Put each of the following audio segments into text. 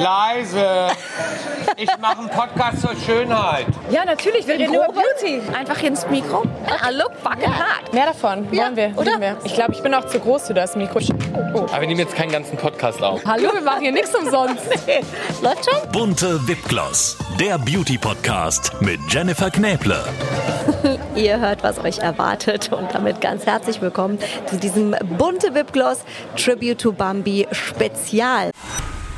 Leise. Ich mache einen Podcast zur Schönheit. Ja, natürlich. Wir reden über Beauty. Einfach ins Mikro. I look fucking hot. Mehr davon Ja, wollen wir. oder? Wir. Ich glaube, ich bin auch zu groß für das Mikro. Oh. Aber wir nehmen jetzt keinen ganzen Podcast auf. Hallo, wir machen hier nichts umsonst. Läuft schon? Bunte Wipgloss, der Beauty-Podcast mit Jennifer Knäble. Ihr hört, was euch erwartet und damit ganz herzlich willkommen zu diesem bunte Wipgloss Tribute to Bambi Spezial.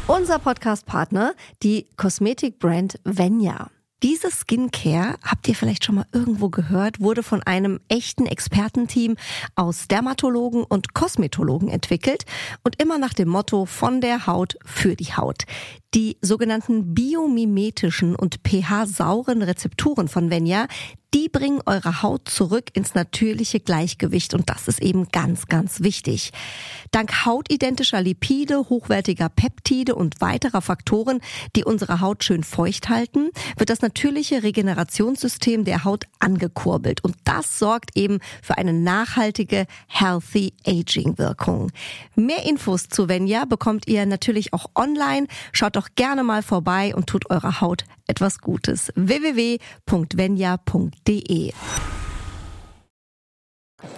Unser Podcast-Partner, die Kosmetikbrand Venya. Diese Skincare, habt ihr vielleicht schon mal irgendwo gehört, wurde von einem echten Expertenteam aus Dermatologen und Kosmetologen entwickelt und immer nach dem Motto von der Haut für die Haut. Die sogenannten biomimetischen und pH-sauren Rezepturen von Venya, die bringen eure Haut zurück ins natürliche Gleichgewicht und das ist eben ganz, ganz wichtig. Dank hautidentischer Lipide, hochwertiger Peptide und weiterer Faktoren, die unsere Haut schön feucht halten, wird das natürliche Regenerationssystem der Haut angekurbelt und das sorgt eben für eine nachhaltige Healthy Aging Wirkung. Mehr Infos zu Venya bekommt ihr natürlich auch online. Schaut doch gerne mal vorbei und tut eurer Haut etwas Gutes. www.venya.de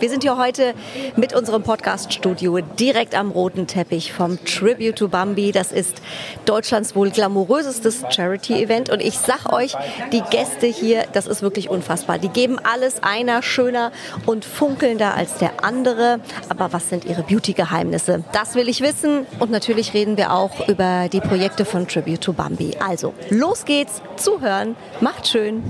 wir sind hier heute mit unserem Podcast-Studio direkt am roten Teppich vom Tribute to Bambi. Das ist Deutschlands wohl glamourösestes Charity-Event. Und ich sag euch, die Gäste hier, das ist wirklich unfassbar. Die geben alles einer schöner und funkelnder als der andere. Aber was sind ihre Beauty-Geheimnisse? Das will ich wissen. Und natürlich reden wir auch über die Projekte von Tribute to Bambi. Also, los geht's. Zuhören. Macht schön.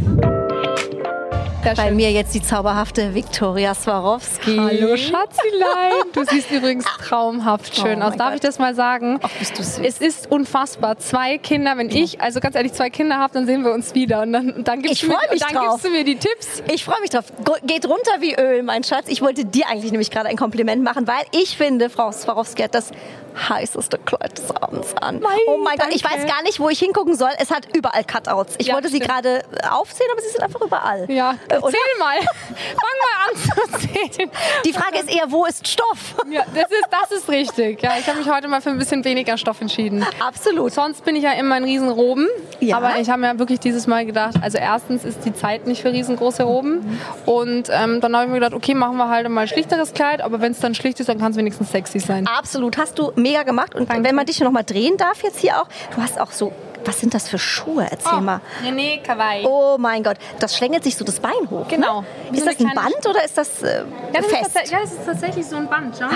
Bei mir jetzt die zauberhafte Viktoria Swarovski. Hallo Schatzilein, du siehst übrigens traumhaft schön Oh aus. Darf Gott. ich das mal sagen? Ach, bist du süß. Es ist unfassbar. Zwei Kinder, wenn ich, also ganz ehrlich, zwei Kinder habe, dann sehen wir uns wieder. Und dann, dann, gibst, Ich du mir, dann gibst du mir die Tipps. Ich freue mich drauf. Geht runter wie Öl, mein Schatz. Ich wollte dir eigentlich nämlich gerade ein Kompliment machen, weil ich finde, Frau Swarovski hat das heißeste Kleid des Abends an. Mein, oh mein Gott, ich weiß gar nicht, wo ich hingucken soll. Es hat überall Cutouts. Ich Ja, wollte sie stimmt. gerade aufzählen, aber sie sind einfach überall. Ja, Äh, erzähl oder? mal. Fang mal an zu zählen. Die Frage ist eher, wo ist Stoff? Ja, das ist, das ist richtig. Ja, ich habe mich heute mal für ein bisschen weniger Stoff entschieden. Absolut. Sonst bin ich ja immer ein Riesenroben. Ja. Aber ich habe mir wirklich dieses Mal gedacht, also erstens ist die Zeit nicht für riesengroße Roben. Und ähm, dann habe ich mir gedacht, okay, machen wir halt mal schlichteres Kleid. Aber wenn es dann schlicht ist, dann kann es wenigstens sexy sein. Absolut. Hast du mega gemacht. Und wenn man dich noch mal drehen darf jetzt hier auch, du hast auch so, was sind das für Schuhe? Erzähl mal. René Kawaii. Oh mein Gott, das schlängelt sich so das Bein hoch. Genau. Ne? Wie Ist so das ein Band oder ist das äh, ja, das fest? Ist ja, das ist tatsächlich so ein Band. Ja?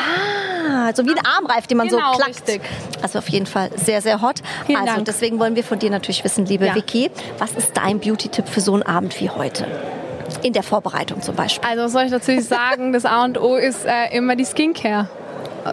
Ah, so wie ein Armreif, den man Genau, so klackt. richtig. Also auf jeden Fall sehr, sehr hot. Vielen also Dank. deswegen wollen wir von dir natürlich wissen, liebe Ja. Vicky, was ist dein Beauty-Tipp für so einen Abend wie heute? In der Vorbereitung zum Beispiel. Also was soll ich natürlich sagen, das A und O ist äh, immer die Skincare.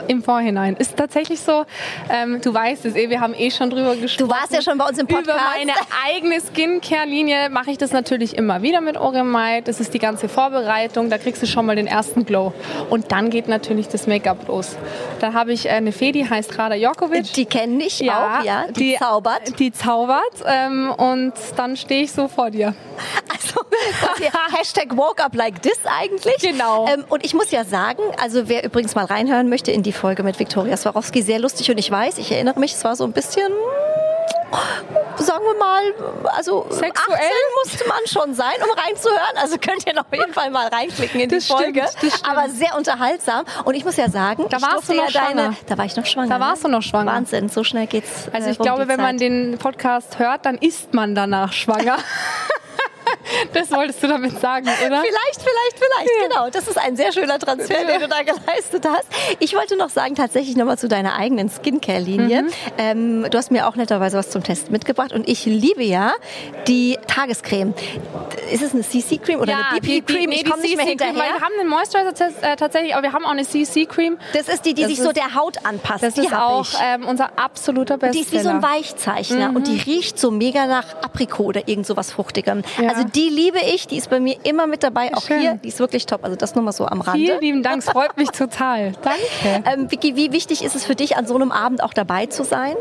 Im Vorhinein. Ist tatsächlich so, ähm, du weißt es eh, wir haben eh schon drüber gesprochen. Du warst ja schon bei uns im Podcast. Über meine eigene Skincare-Linie mache ich das natürlich immer wieder mit Oremite. Das ist die ganze Vorbereitung, da kriegst du schon mal den ersten Glow. Und dann geht natürlich das Make-up los. Da habe ich äh, eine Fee, die heißt Rada Jokovic. Die kenne ich auch, ja. Die, zaubert. Die zaubert. Ähm, und dann stehe ich so vor dir. Also Hashtag woke up like this eigentlich. Genau. Ähm, und ich muss ja sagen, also wer übrigens mal reinhören möchte in die Folge mit Viktoria Swarovski, sehr lustig und ich weiß, ich erinnere mich, es war so ein bisschen, sagen wir mal, also Sexuell? 18 musste man schon sein, um reinzuhören. Also könnt ihr auf jeden Fall mal reinklicken in Das die Folge. stimmt, das stimmt. Aber sehr unterhaltsam. Und ich muss ja sagen, Da warst du noch ja deine, da war ich noch schwanger. Da warst ne? du noch schwanger. Wahnsinn, so schnell geht's. Also äh, ich um glaube, wenn man Zeit. den Podcast hört, dann ist man danach schwanger. das wolltest du damit sagen, oder? Vielleicht, vielleicht, vielleicht, genau. Das ist ein sehr schöner Transfer, den du da geleistet hast. Ich wollte noch sagen, tatsächlich nochmal zu deiner eigenen Skincare-Linie. Mhm. Ähm, du hast mir auch netterweise was zum Testen mitgebracht und ich liebe ja die Tagescreme. Ist es eine CC-Cream oder eine BB-Cream? nee, ich komme nicht mehr hinterher. Weil wir haben einen Moisturizer äh, tatsächlich, aber wir haben auch eine CC-Cream. Das ist die, die Das sich so ist- der Haut anpasst. Das die ist auch ähm, unser absoluter Bestseller. Die ist wie so ein Weichzeichner und die riecht so mega nach Aprikot oder irgend sowas Fruchtigem. Ja. Also die liebe ich, die ist bei mir immer mit dabei, auch Schön. hier. Die ist wirklich top. Also das nur mal so am Rande. Vielen lieben Dank, es freut mich total. Danke. Ähm, Vicky, wie wichtig ist es für dich, an so einem Abend auch dabei zu sein?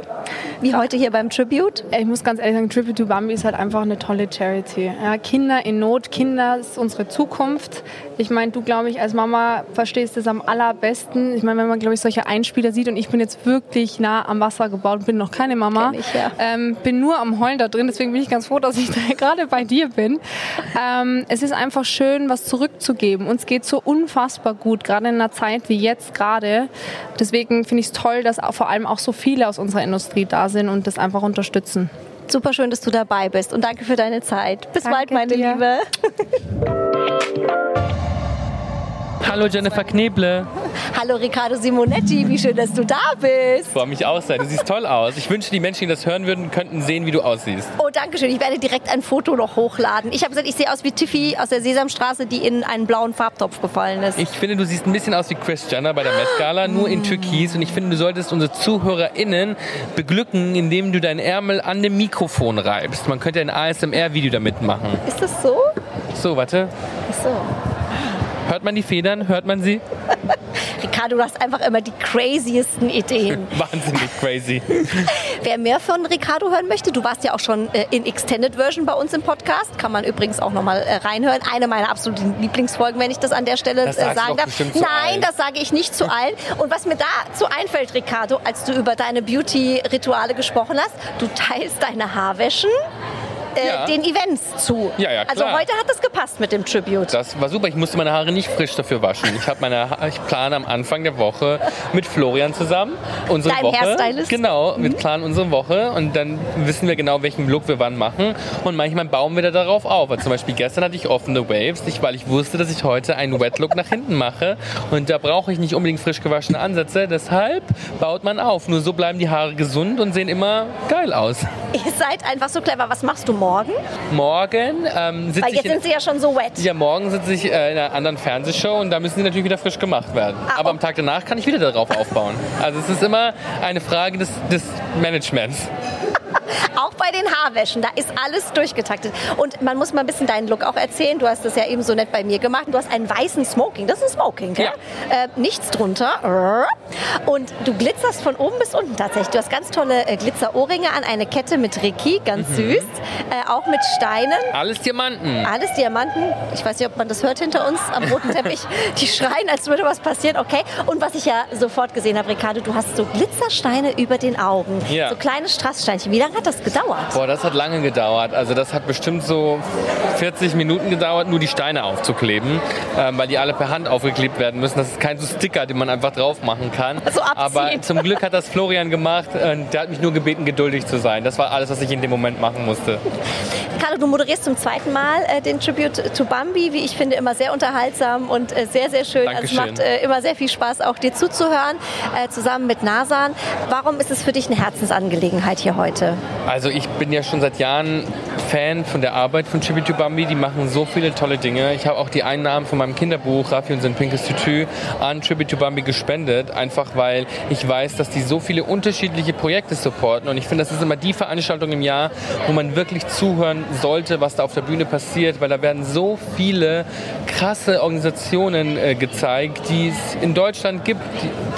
Wie heute hier beim Tribute? Ich muss ganz ehrlich sagen, Tribute to Bambi ist halt einfach eine tolle Charity. Ja, Kinder in Not, Kinder ist unsere Zukunft. Ich meine, du, glaube ich, als Mama verstehst es am allerbesten. Ich meine, wenn man, glaube ich, solche Einspieler sieht und ich bin jetzt wirklich nah am Wasser gebaut, bin noch keine Mama, ich, ja. ähm, bin nur am Heulen da drin. Deswegen bin ich ganz froh, dass ich da gerade bei dir bin. Ähm, es ist einfach schön, was zurückzugeben. Uns geht so unfassbar gut, gerade in einer Zeit wie jetzt gerade. Deswegen finde ich es toll, dass auch, vor allem auch so viele aus unserer Industrie da sind und das einfach unterstützen. Super schön, dass du dabei bist und danke für deine Zeit. Bis Danke bald, meine dir. Liebe. Hallo Jennifer Kneble. Hallo Riccardo Simonetti, wie schön, dass du da bist. Freue mich auch sehr. Du siehst toll aus. Ich wünsche, die Menschen, die das hören würden, könnten sehen, wie du aussiehst. Oh, danke schön. Ich werde direkt ein Foto noch hochladen. Ich habe gesagt, ich sehe aus wie Tiffy aus der Sesamstraße, die in einen blauen Farbtopf gefallen ist. Ich finde, du siehst ein bisschen aus wie Chris Jenner bei der Met Gala, nur in Türkis. Und ich finde, du solltest unsere ZuhörerInnen beglücken, indem du deinen Ärmel an dem Mikrofon reibst. Man könnte ein ASMR-Video damit machen. ist das so? So, warte. Ach so. Hört man die Federn? Hört man sie? Riccardo, du hast einfach immer die craziesten Ideen. Wahnsinnig crazy. Wer mehr von Riccardo hören möchte, du warst ja auch schon äh, in Extended Version bei uns im Podcast. Kann man übrigens auch nochmal äh, reinhören. Eine meiner absoluten Lieblingsfolgen, wenn ich das an der Stelle Das äh, sagen darf. Nein, das sage ich nicht zu allen. Und was mir dazu einfällt, Riccardo, als du über deine Beauty-Rituale gesprochen hast, du teilst deine Haarwäschen. Äh, Ja. den Events zu. Ja, ja, Also klar. heute hat das gepasst mit dem Tribute. Das war super. Ich musste meine Haare nicht frisch dafür waschen. Ich habe meine ha ich plane am Anfang der Woche mit Florian zusammen unsere Dein Woche. Hairstylist? Genau, wir planen unsere Woche und dann wissen wir genau, welchen Look wir wann machen und manchmal bauen wir da darauf auf. Also zum Beispiel gestern hatte ich offene Waves, nicht, weil ich wusste, dass ich heute einen Wet Look nach hinten mache und da brauche ich nicht unbedingt frisch gewaschene Ansätze. Deshalb baut man auf. Nur so bleiben die Haare gesund und sehen immer geil aus. Ihr seid einfach so clever. Was machst du morgen? Morgen ähm, sitze Weil jetzt in sind sie ja schon so wet. Ja, morgen sitze ich äh, in einer anderen Fernsehshow und da müssen die natürlich wieder frisch gemacht werden. Ah, Aber oh. am Tag danach kann ich wieder darauf aufbauen. Also es ist immer eine Frage des, des Managements. Auch bei den Haarwäschen, da ist alles durchgetaktet. Und man muss mal ein bisschen deinen Look auch erzählen. Du hast das ja eben so nett bei mir gemacht. Du hast einen weißen Smoking. Das ist ein Smoking, gell? Äh, nichts drunter. Und du glitzerst von oben bis unten tatsächlich. Du hast ganz tolle äh, Glitzerohrringe an, eine Kette mit Ricky, ganz Mhm. süß. Äh, auch mit Steinen. Alles Diamanten. Alles Diamanten. Ich weiß nicht, ob man das hört hinter uns am roten Teppich. Die schreien, als würde was passieren. Okay. Und was ich ja sofort gesehen habe, Ricardo, du hast so Glitzersteine über den Augen. Ja. So kleine Strasssteinchen. Wie lange hat das gedauert? Boah, das hat lange gedauert. Also das hat bestimmt so 40 Minuten gedauert, nur die Steine aufzukleben, ähm, weil die alle per Hand aufgeklebt werden müssen. Das ist kein so Sticker, den man einfach drauf machen kann. So abziehen. Aber zum Glück hat das Florian gemacht und der hat mich nur gebeten, geduldig zu sein. Das war alles, was ich in dem Moment machen musste. Carlo, du moderierst zum zweiten Mal äh, den Tribute to Bambi, wie ich finde, immer sehr unterhaltsam und äh, sehr, sehr schön. Also es macht äh, immer sehr viel Spaß, auch dir zuzuhören, äh, zusammen mit Nasan. Warum ist es für dich eine Herzensangelegenheit hier heute? Also ich bin ja schon seit Jahren Fan von der Arbeit von to Bambi. Die machen so viele tolle Dinge. Ich habe auch die Einnahmen von meinem Kinderbuch Raffi und sein pinkes Tütü an to Bambi gespendet. Einfach weil ich weiß, dass die so viele unterschiedliche Projekte supporten. Und ich finde, das ist immer die Veranstaltung im Jahr, wo man wirklich zuhören sollte, was da auf der Bühne passiert. Weil da werden so viele krasse Organisationen äh, gezeigt, die es in Deutschland gibt,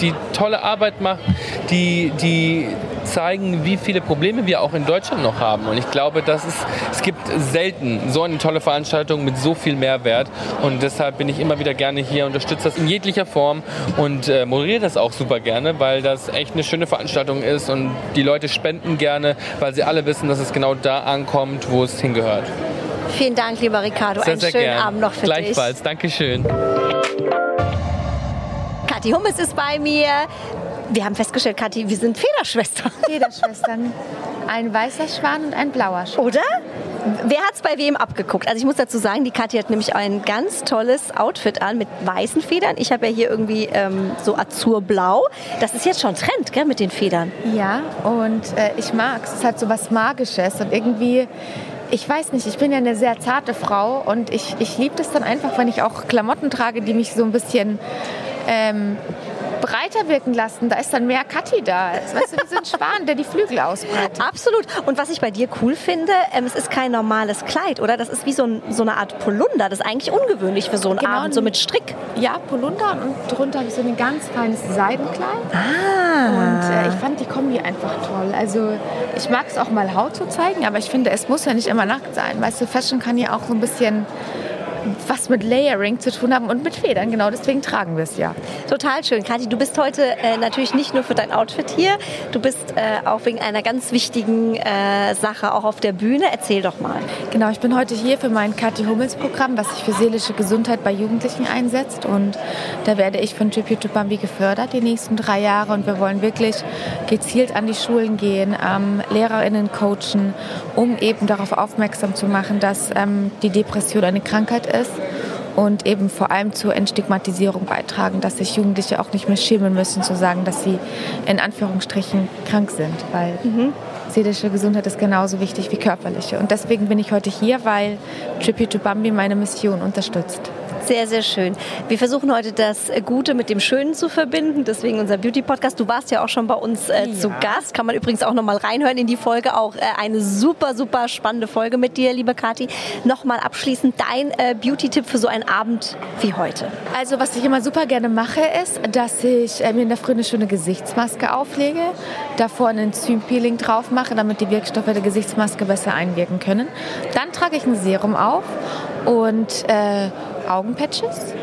die, die tolle Arbeit machen, die, die zeigen, wie viele Probleme wir auch in Deutschland noch haben. Und ich glaube, dass es, es gibt selten so eine tolle Veranstaltung mit so viel Mehrwert. Und deshalb bin ich immer wieder gerne hier, unterstütze das in jeglicher Form und äh, moderiere das auch super gerne, weil das echt eine schöne Veranstaltung ist und die Leute spenden gerne, weil sie alle wissen, dass es genau da ankommt, wo es hingehört. Vielen Dank, lieber Ricardo. Sehr, Einen sehr schönen gern. Abend noch für Gleichfalls. Dankeschön. dich. Kathi Hummes ist bei mir. Wir haben festgestellt, Kathi, wir sind Federschwestern. Federschwestern. Ein weißer Schwan und ein blauer Schwan. Oder? Wer hat's bei wem abgeguckt? Also ich muss dazu sagen, die Kathi hat nämlich ein ganz tolles Outfit an mit weißen Federn. Ich habe ja hier irgendwie ähm, so azurblau. Das ist jetzt schon Trend, gell, mit den Federn. Ja, und äh, ich mag es. Es hat so was Magisches und irgendwie, ich weiß nicht, ich bin ja eine sehr zarte Frau und ich, ich liebe das dann einfach, wenn ich auch Klamotten trage, die mich so ein bisschen ähm, breiter wirken lassen. Da ist dann mehr Kathi da. Weißt du, wie so ein Schwan, der die Flügel ausbreitet. Absolut. Und was ich bei dir cool finde, ähm, es ist kein normales Kleid, oder? Das ist wie so, ein, so eine Art Polunder. Das ist eigentlich ungewöhnlich für so einen Genau. Abend, so mit Strick. Ja, Polunder und drunter habe ich so ein ganz feines Seidenkleid. Ah. Und äh, ich fand die Kombi einfach toll. Also ich mag es auch mal Haut zu zeigen, aber ich finde, es muss ja nicht immer nackt sein. Weißt du, Fashion kann ja auch so ein bisschen was mit Layering zu tun haben und mit Federn. Genau deswegen tragen wir es ja. Total schön. Kathi, du bist heute äh, natürlich nicht nur für dein Outfit hier, du bist äh, auch wegen einer ganz wichtigen äh, Sache auch auf der Bühne. Erzähl doch mal. Genau, ich bin heute hier für mein Kathi Hummels Programm, was sich für seelische Gesundheit bei Jugendlichen einsetzt. Und da werde ich von Tribute to Bambi gefördert die nächsten drei Jahre. Und wir wollen wirklich gezielt an die Schulen gehen, ähm, LehrerInnen coachen, um eben darauf aufmerksam zu machen, dass ähm, die Depression eine Krankheit ist. Und eben vor allem zur Entstigmatisierung beitragen, dass sich Jugendliche auch nicht mehr schämen müssen zu sagen, dass sie in Anführungsstrichen krank sind. Weil seelische Gesundheit ist genauso wichtig wie körperliche. Und deswegen bin ich heute hier, weil Tribute to Bambi meine Mission unterstützt. Sehr, sehr schön. Wir versuchen heute das Gute mit dem Schönen zu verbinden, deswegen unser Beauty-Podcast. Du warst ja auch schon bei uns äh, zu Gast. Kann man übrigens auch noch mal reinhören in die Folge. Auch äh, eine super, super spannende Folge mit dir, liebe Kathi. Nochmal abschließend dein äh, Beauty-Tipp für so einen Abend wie heute. Also was ich immer super gerne mache, ist, dass ich äh, mir in der Früh eine schöne Gesichtsmaske auflege, davor ein Enzympeeling drauf mache, damit die Wirkstoffe der Gesichtsmaske besser einwirken können. Dann trage ich ein Serum auf und äh, Augenpatches.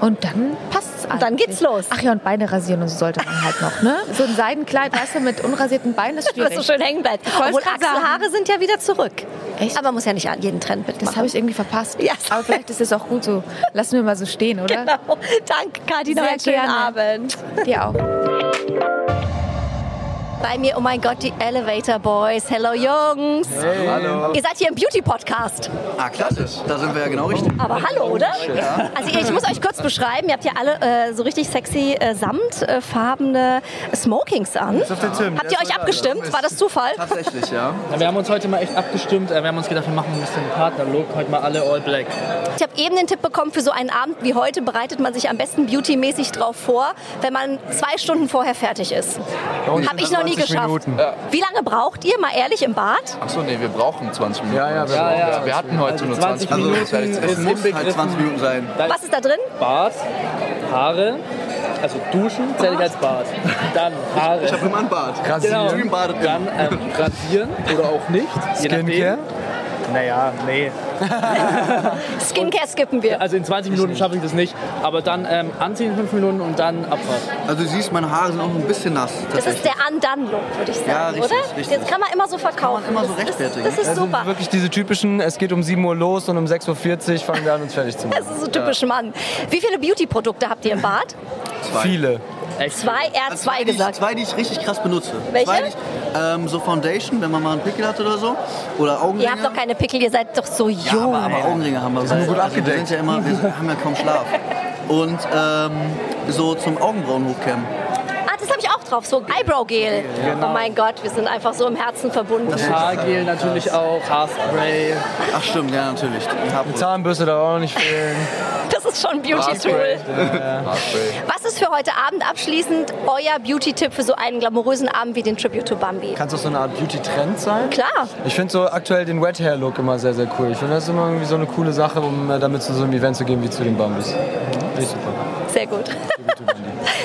Und dann passt es Und dann geht's los. Ach ja, und Beine rasieren und so sollte man halt noch, ne? So ein Seidenkleid, weißt du, mit unrasierten Beinen ist schwierig. so schön hängen bleibt. Obwohl. Achselhaare sind ja wieder zurück. Echt? Aber man muss ja nicht an jeden Trend mitmachen. Das habe ich irgendwie verpasst. Ja. Aber vielleicht ist es auch gut so. Lassen wir mal so stehen, oder? Genau. Danke, Kathi. Noch Sehr einen schönen gerne. Abend. Dir auch. Bei mir, oh mein Gott, die Elevator Boys. Hello, Jungs. Hallo. Ihr seid hier im Beauty-Podcast. Ah, klassisch. Da sind wir ja genau richtig. Aber hallo, oder? Also ich muss euch kurz beschreiben, ihr habt hier alle äh, so richtig sexy äh, samtfarbene Smokings an. auf den Tim. Habt ihr euch abgestimmt? War das Zufall? Tatsächlich, ja. Ja, wir haben uns heute mal echt abgestimmt. äh, Wir haben uns gedacht, wir machen ein bisschen Partnerlook. Heute mal alle all black. Ich habe eben den Tipp bekommen, für so einen Abend wie heute bereitet man sich am besten beautymäßig drauf vor, wenn man zwei Stunden vorher fertig ist. Habe ich noch nie geschafft. Wie lange braucht ihr, mal ehrlich, im Bad? Achso, nee, wir brauchen 20 Minuten. Ja, ja, wir ja, ja. Wir hatten heute Also nur 20 20 Minuten. Also, Minuten es muss halt inbegriffen. 20 Minuten sein. Was ist da drin? Bart, Haare, also duschen zähle ich als Bad. Dann Haare. Ich habe immer ein Bad. Genau. Stream badet Dann ähm, rasieren oder auch nicht. Nachdem. Naja, nee. Skincare skippen wir. Also in 20 Minuten schaffe ich das nicht. Aber dann ähm, anziehen 5 Minuten und dann Abfahrt. Also du siehst, meine Haare sind auch ein bisschen nass. Das ist der Undone-Look, würde ich sagen, Ja, richtig, oder? richtig. Das kann man immer so verkaufen. immer so Das ist- rechtfertigen. Das ist Also super. wirklich diese typischen, es geht um 7 Uhr los und um 6.40 Uhr fangen wir an, uns fertig zu machen. Das ist so typisch Mann. Wie viele Beauty-Produkte habt ihr im Bad? Viele. Echt? Zwei, er hat zwei die ich, gesagt. zwei, die ich richtig krass benutze. Welche? Zwei, die ich, ähm, so Foundation, wenn man mal einen Pickel hat oder so. Oder Augenringe. Ihr habt doch keine Pickel, ihr seid doch so Ja, jung. aber, aber Augenringe haben wir. Sind gut also wir sind ja immer, wir haben ja kaum Schlaf. Und ähm, so zum Augenbrauen hochkämmen. Das habe ich auch drauf, so Eyebrow-Gel. Genau. Oh mein Gott, wir sind einfach so im Herzen verbunden. Haargel natürlich auch, Haarspray. Ach stimmt, ja natürlich. Die. Zahnbürste darf auch nicht fehlen. Das ist schon ein Beauty-Tool. Was ist für heute Abend abschließend euer Beauty-Tipp für so einen glamourösen Abend wie den Tribute to Bambi? Kann es auch so eine Art Beauty-Trend sein? Klar. Ich finde so aktuell den Wet Hair Look immer sehr, sehr cool. Ich finde das immer irgendwie so eine coole Sache, um äh, damit zu so einem Event zu gehen wie zu den Bambis. Finde ich super. Sehr gut.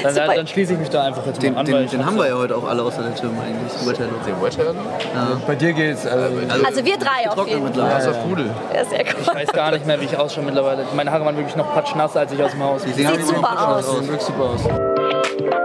Dann, Super. dann, dann schließe ich mich da einfach jetzt mal Den, an. weil den, den hab haben wir ja heute auch alle außer der Tim eigentlich. Wetterlook. Den Wetterlook? Bei dir geht's. Also, Also wir drei auf jeden Fall. ist Pudel. Ja, sehr Ich weiß gar nicht mehr, wie ich ausschaue mittlerweile. Meine Haare waren wirklich noch patschnass, als ich aus dem Haus Die Sieht super aus. sehen wirklich super aus.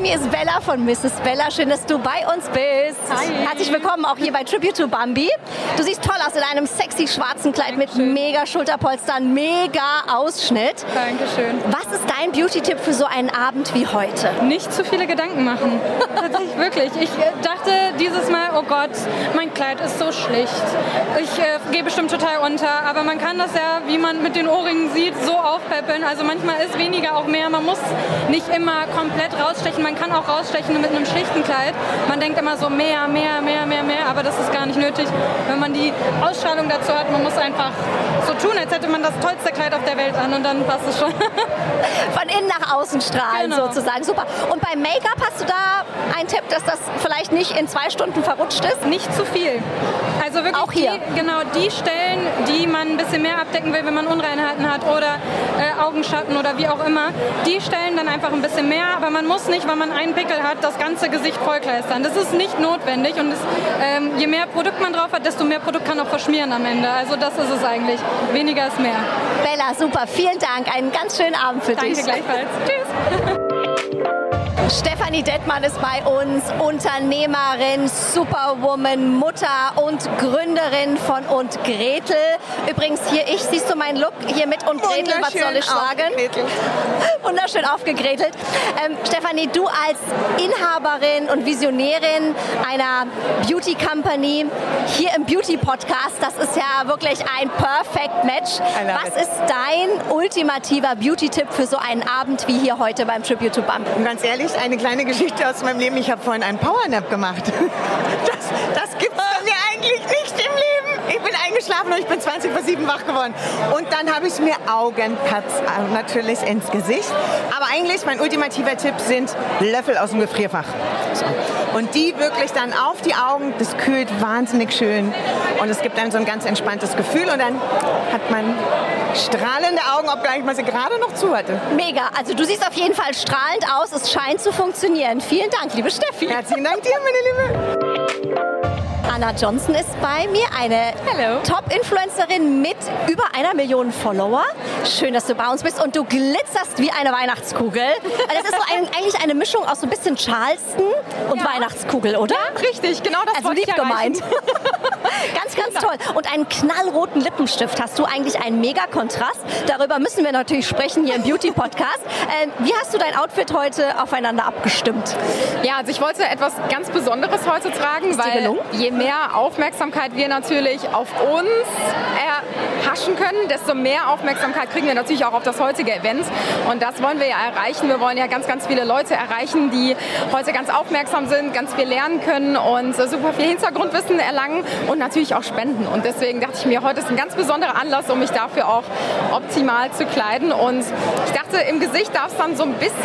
Bei mir ist Bella von Mrs. Bella. Schön, dass du bei uns bist. Herzlich willkommen auch hier bei Tribute to Bambi. Du siehst toll aus in einem sexy schwarzen Kleid mit mega Schulterpolstern, mega Ausschnitt. Dankeschön. Was ist dein Beauty-Tipp für so einen Abend wie heute? Nicht zu viele Gedanken machen. Tatsächlich wirklich. Ich äh, dachte dieses Mal, oh Gott, mein Kleid ist so schlicht. Ich äh, gehe bestimmt total unter. Aber man kann das ja, wie man mit den Ohrringen sieht, so aufpeppeln. Also manchmal ist weniger auch mehr. Man muss nicht immer komplett rausstechen. Man kann auch rausstechen mit einem schlichten Kleid. Man denkt immer so mehr, mehr, mehr, mehr, mehr, aber das ist gar nicht nötig. Wenn man die Ausstrahlung dazu hat, man muss einfach so tun, als hätte man das tollste Kleid auf der Welt an und dann passt es schon. Von innen nach außen strahlen Genau. sozusagen. Super. Und beim Make-up hast du da einen Tipp, dass das vielleicht nicht in zwei Stunden verrutscht ist? Nicht zu viel. Also wirklich Auch hier. Die, genau die Stellen, die man ein bisschen mehr abdecken will, wenn man Unreinheiten hat oder äh, Augenschatten oder wie auch immer, die Stellen dann einfach ein bisschen mehr. Aber man muss nicht, wenn man einen Pickel hat, das ganze Gesicht vollkleistern. Das ist nicht notwendig und es, ähm, je mehr Produkt man drauf hat, desto mehr Produkt kann auch verschmieren am Ende. Also das ist es eigentlich. Weniger ist mehr. Bella, super. Vielen Dank. Einen ganz schönen Abend für Danke dich. gleichfalls. Tschüss. Stefanie Dettmann ist bei uns, Unternehmerin, Superwoman, Mutter und Gründerin von Und Gretel. Übrigens hier ich, siehst du meinen Look hier mit Und Gretel, was soll ich sagen? Wunderschön aufgegretelt. Ähm, Stefanie, du als Inhaberin und Visionärin einer Beauty Company hier im Beauty Podcast, das ist ja wirklich ein Perfect Match. Was ist dein ultimativer Beauty-Tipp für so einen Abend wie hier heute beim Tribute to Bump? Und ganz ehrlich, eine kleine Geschichte aus meinem Leben. Ich habe vorhin einen Powernap gemacht. Das, das gibt es mir eigentlich nicht im Leben. Ich bin eingeschlafen und ich bin 20 vor 7 wach geworden. Und dann habe ich mir Augenpads äh, natürlich ins Gesicht. Aber eigentlich, mein ultimativer Tipp sind Löffel aus dem Gefrierfach. So. Und die wirklich dann auf die Augen, das kühlt wahnsinnig schön. Und es gibt dann so ein ganz entspanntes Gefühl. Und dann hat man strahlende Augen, obgleich man sie gerade noch zu hatte. Mega, also du siehst auf jeden Fall strahlend aus. Es scheint zu funktionieren. Vielen Dank, liebe Steffi. Herzlichen Dank dir, meine Liebe. Anna Johnson ist bei mir, eine Top-Influencerin mit über einer Million Follower. Schön, dass du bei uns bist und du glitzerst wie eine Weihnachtskugel. Das ist so ein, eigentlich eine Mischung aus so ein bisschen Charleston und Weihnachtskugel, oder? Ja, richtig, genau das Also wollte ich lieb gemeint. ganz, ganz toll. Und einen knallroten Lippenstift hast du eigentlich einen mega Kontrast. Darüber müssen wir natürlich sprechen hier im Beauty Podcast. Ähm, wie hast du dein Outfit heute aufeinander abgestimmt? Ja, also ich wollte etwas ganz Besonderes heute tragen, weil je mehr Aufmerksamkeit wir natürlich auf uns erhaschen können, desto mehr Aufmerksamkeit kriegen wir natürlich auch auf das heutige Event. Und das wollen wir ja erreichen. Wir wollen ja ganz, ganz viele Leute erreichen, die heute ganz aufmerksam sind, ganz viel lernen können und äh, super viel Hintergrundwissen erlangen und natürlich auch spenden. Und deswegen dachte ich mir, heute ist ein ganz besonderer Anlass, um mich dafür auch optimal zu kleiden. Und ich dachte, im Gesicht darf es dann so ein bisschen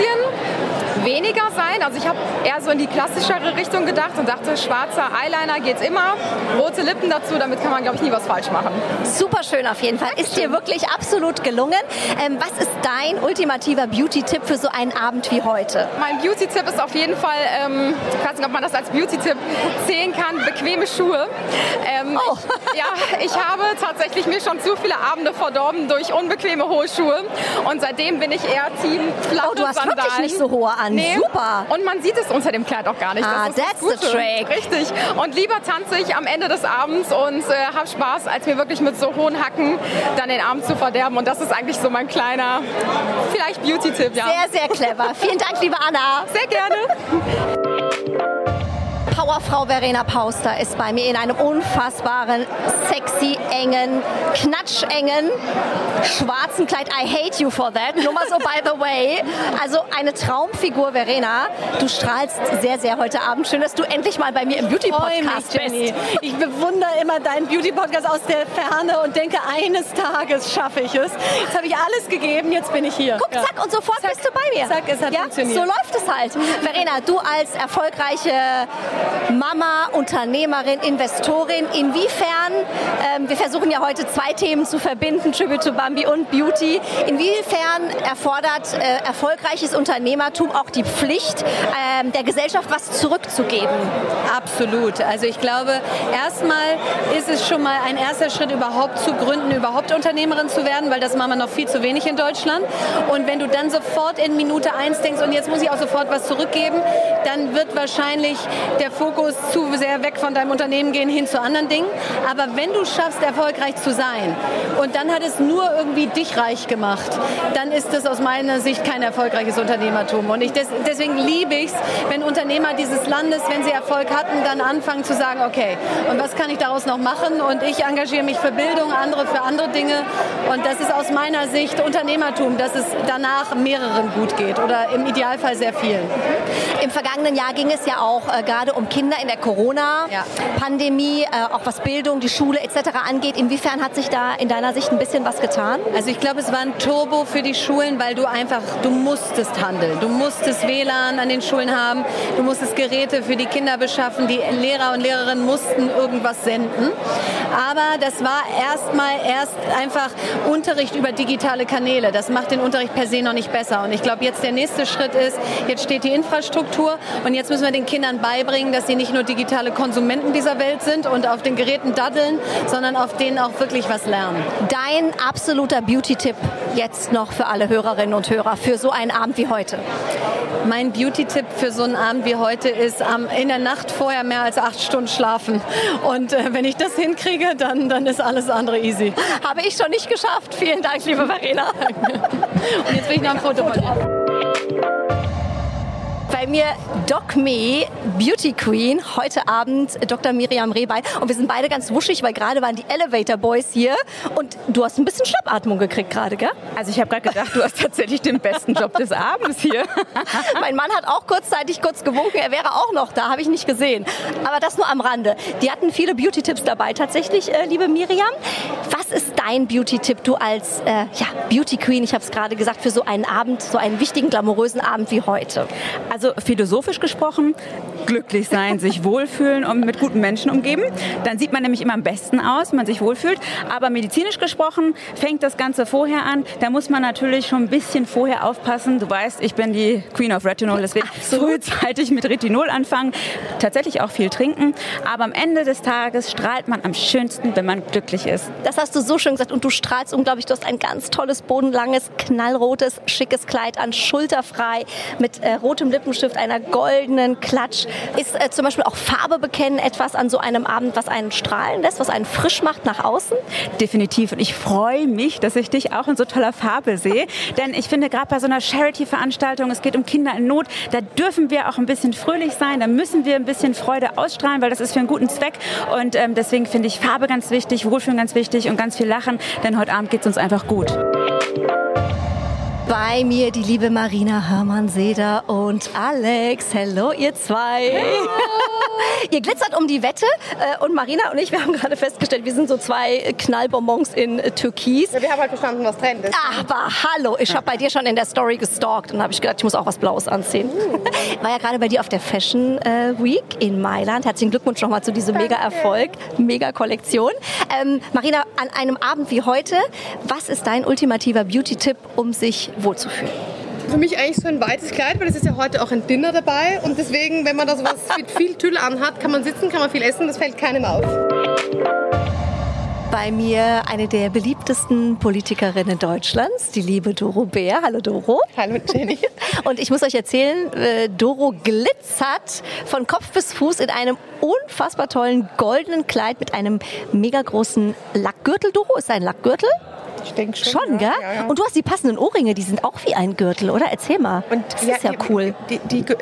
weniger sein. Also ich habe eher so in die klassischere Richtung gedacht und dachte, schwarzer Eyeliner geht's immer, rote Lippen dazu, damit kann man, glaube ich, nie was falsch machen. Super schön auf jeden Fall. Ist dir wirklich absolut gelungen. Ähm, was ist dein ultimativer Beauty-Tipp für so einen Abend wie heute? Mein Beauty-Tipp ist auf jeden Fall, ähm, ich weiß nicht, ob man das als Beauty-Tipp sehen kann, bequeme Schuhe. Ähm, Oh. ich, ja, ich habe tatsächlich mir schon zu viele Abende verdorben durch unbequeme hohe Schuhe und seitdem bin ich eher Team flache Oh, du hast Sandalen. wirklich nicht so hohe an. Nee. Super. Und man sieht es unter dem Kleid auch gar nicht. Ah, das ist that's das the trick. Richtig. Und lieber tanze ich am Ende des Abends und äh, habe Spaß, als mir wirklich mit so hohen Hacken dann den Abend zu verderben. Und das ist eigentlich so mein kleiner, vielleicht Beauty-Tipp, ja. Sehr, sehr clever. Vielen Dank, liebe Anna. Sehr gerne. Powerfrau Verena Pauster ist bei mir in einem unfassbaren, sexy, engen, knatschengen, schwarzen Kleid. I hate you for that. Nur mal so by the way. Also eine Traumfigur, Verena. Du strahlst sehr, sehr heute Abend. Schön, dass du endlich mal bei mir im Beauty-Podcast Jenny. bist. Ich bewundere immer deinen Beauty-Podcast aus der Ferne und denke, eines Tages schaffe ich es. Jetzt habe ich alles gegeben, jetzt bin ich hier. Guck, Ja. zack, und sofort bist du bei mir. Zack, es hat ja, funktioniert. So läuft es halt. Verena, du als erfolgreiche Mama, Unternehmerin, Investorin, inwiefern, ähm, wir versuchen ja heute zwei Themen zu verbinden, Tribute to Bambi und Beauty, inwiefern erfordert äh, erfolgreiches Unternehmertum auch die Pflicht, ähm, der Gesellschaft was zurückzugeben? Absolut. Also ich glaube, erstmal ist es schon mal ein erster Schritt, überhaupt zu gründen, überhaupt Unternehmerin zu werden, weil das machen wir noch viel zu wenig in Deutschland. Und wenn du dann sofort in Minute eins denkst, und jetzt muss ich auch sofort was zurückgeben, dann wird wahrscheinlich der Fokus zu sehr weg von deinem Unternehmen gehen hin zu anderen Dingen. Aber wenn du schaffst, erfolgreich zu sein und dann hat es nur irgendwie dich reich gemacht, dann ist das aus meiner Sicht kein erfolgreiches Unternehmertum. Und ich des, deswegen liebe ich es, wenn Unternehmer dieses Landes, wenn sie Erfolg hatten, dann anfangen zu sagen, okay, und was kann ich daraus noch machen? Und ich engagiere mich für Bildung, andere für andere Dinge. Und das ist aus meiner Sicht Unternehmertum, dass es danach mehreren gut geht oder im Idealfall sehr vielen. Im vergangenen Jahr ging es ja auch äh, gerade um Kinder in der Corona-Pandemie, äh, auch was Bildung, die Schule etc. angeht. Inwiefern hat sich da in deiner Sicht ein bisschen was getan? Also ich glaube, es war ein Turbo für die Schulen, weil du einfach, du musstest handeln. Du musstest WLAN an den Schulen haben, du musstest Geräte für die Kinder beschaffen, die Lehrer und Lehrerinnen mussten irgendwas senden. Aber das war erstmal erst einfach Unterricht über digitale Kanäle. Das macht den Unterricht per se noch nicht besser. Und ich glaube, jetzt der nächste Schritt ist, jetzt steht die Infrastruktur und jetzt müssen wir den Kindern beibringen, dass sie nicht nur digitale Konsumenten dieser Welt sind und auf den Geräten daddeln, sondern auf denen auch wirklich was lernen. Dein absoluter Beauty-Tipp jetzt noch für alle Hörerinnen und Hörer für so einen Abend wie heute? Mein Beauty-Tipp für so einen Abend wie heute ist, in der Nacht vorher mehr als acht Stunden schlafen. Und äh, wenn ich das hinkriege, dann, dann ist alles andere easy. Habe ich schon nicht geschafft. Vielen Dank, liebe Verena. Und jetzt bin ich noch ein Foto von dir bei mir Doc Me, Beauty Queen, heute Abend Dr. Miriam Rehbein. Und wir sind beide ganz wuschig, weil gerade waren die Elevator Boys hier. Und du hast ein bisschen Schnappatmung gekriegt gerade, gell? Also ich habe gerade gedacht, du hast tatsächlich den besten Job des Abends hier. mein Mann hat auch kurzzeitig kurz gewunken, er wäre auch noch da, habe ich nicht gesehen. Aber das nur am Rande. Die hatten viele Beauty-Tipps dabei tatsächlich, äh, liebe Miriam. Was ist dein Beauty-Tipp, du als äh, ja, Beauty Queen, ich habe es gerade gesagt, für so einen Abend, so einen wichtigen, glamourösen Abend wie heute? Also philosophisch gesprochen, glücklich sein, sich wohlfühlen und mit guten Menschen umgeben. Dann sieht man nämlich immer am besten aus, wenn man sich wohlfühlt. Aber medizinisch gesprochen fängt das Ganze vorher an. Da muss man natürlich schon ein bisschen vorher aufpassen. Du weißt, ich bin die Queen of Retinol, deswegen frühzeitig mit Retinol anfangen. Tatsächlich auch viel trinken. Aber am Ende des Tages strahlt man am schönsten, wenn man glücklich ist. Das hast du so schön gesagt und du strahlst unglaublich. Du hast ein ganz tolles, bodenlanges, knallrotes, schickes Kleid an, schulterfrei, mit äh, rotem Lippen Lippenstift, einer goldenen Klatsch. Ist äh, zum Beispiel auch Farbe bekennen etwas an so einem Abend, was einen strahlen lässt, was einen frisch macht nach außen? Definitiv. Und ich freue mich, dass ich dich auch in so toller Farbe sehe. Denn ich finde, gerade bei so einer Charity-Veranstaltung, es geht um Kinder in Not, da dürfen wir auch ein bisschen fröhlich sein, da müssen wir ein bisschen Freude ausstrahlen, weil das ist für einen guten Zweck. Und ähm, deswegen finde ich Farbe ganz wichtig, Wohlfühlen ganz wichtig und ganz viel Lachen, denn heute Abend geht es uns einfach gut. Bei mir die liebe Marina Hörmann-Seder und Alex. Hello, ihr zwei. Hello. ihr glitzert um die Wette äh, und Marina und ich, wir haben gerade festgestellt, wir sind so zwei Knallbonbons in Türkis. Ja, wir haben halt verstanden, was Trend ist. Aber hallo, ich habe bei dir schon in der Story gestalkt und habe ich gedacht, ich muss auch was Blaues anziehen. Uh. War ja gerade bei dir auf der Fashion äh, Week in Mailand. Herzlichen Glückwunsch nochmal zu diesem Mega-Erfolg, Mega-Kollektion. Ähm, Marina, an einem Abend wie heute, was ist dein ultimativer Beauty-Tipp, um sich wohlzufühlen? Für mich eigentlich so ein weites Kleid, weil es ist ja heute auch ein Dinner dabei und deswegen, wenn man da sowas mit viel Tüll anhat, kann man sitzen, kann man viel essen, das fällt keinem auf bei mir eine der beliebtesten Politikerinnen Deutschlands, die liebe Doro Bär. Hallo Doro. Hallo Jenny. Und ich muss euch erzählen, äh, Doro glitzert von Kopf bis Fuß in einem unfassbar tollen goldenen Kleid mit einem mega großen Lackgürtel. Doro, ist ein Lackgürtel? Ich denke schon. Schon, ja. gell? Ja, ja. Und du hast die passenden Ohrringe, die sind auch wie ein Gürtel, oder? Erzähl mal. Und das ist ja cool. Die, die, die,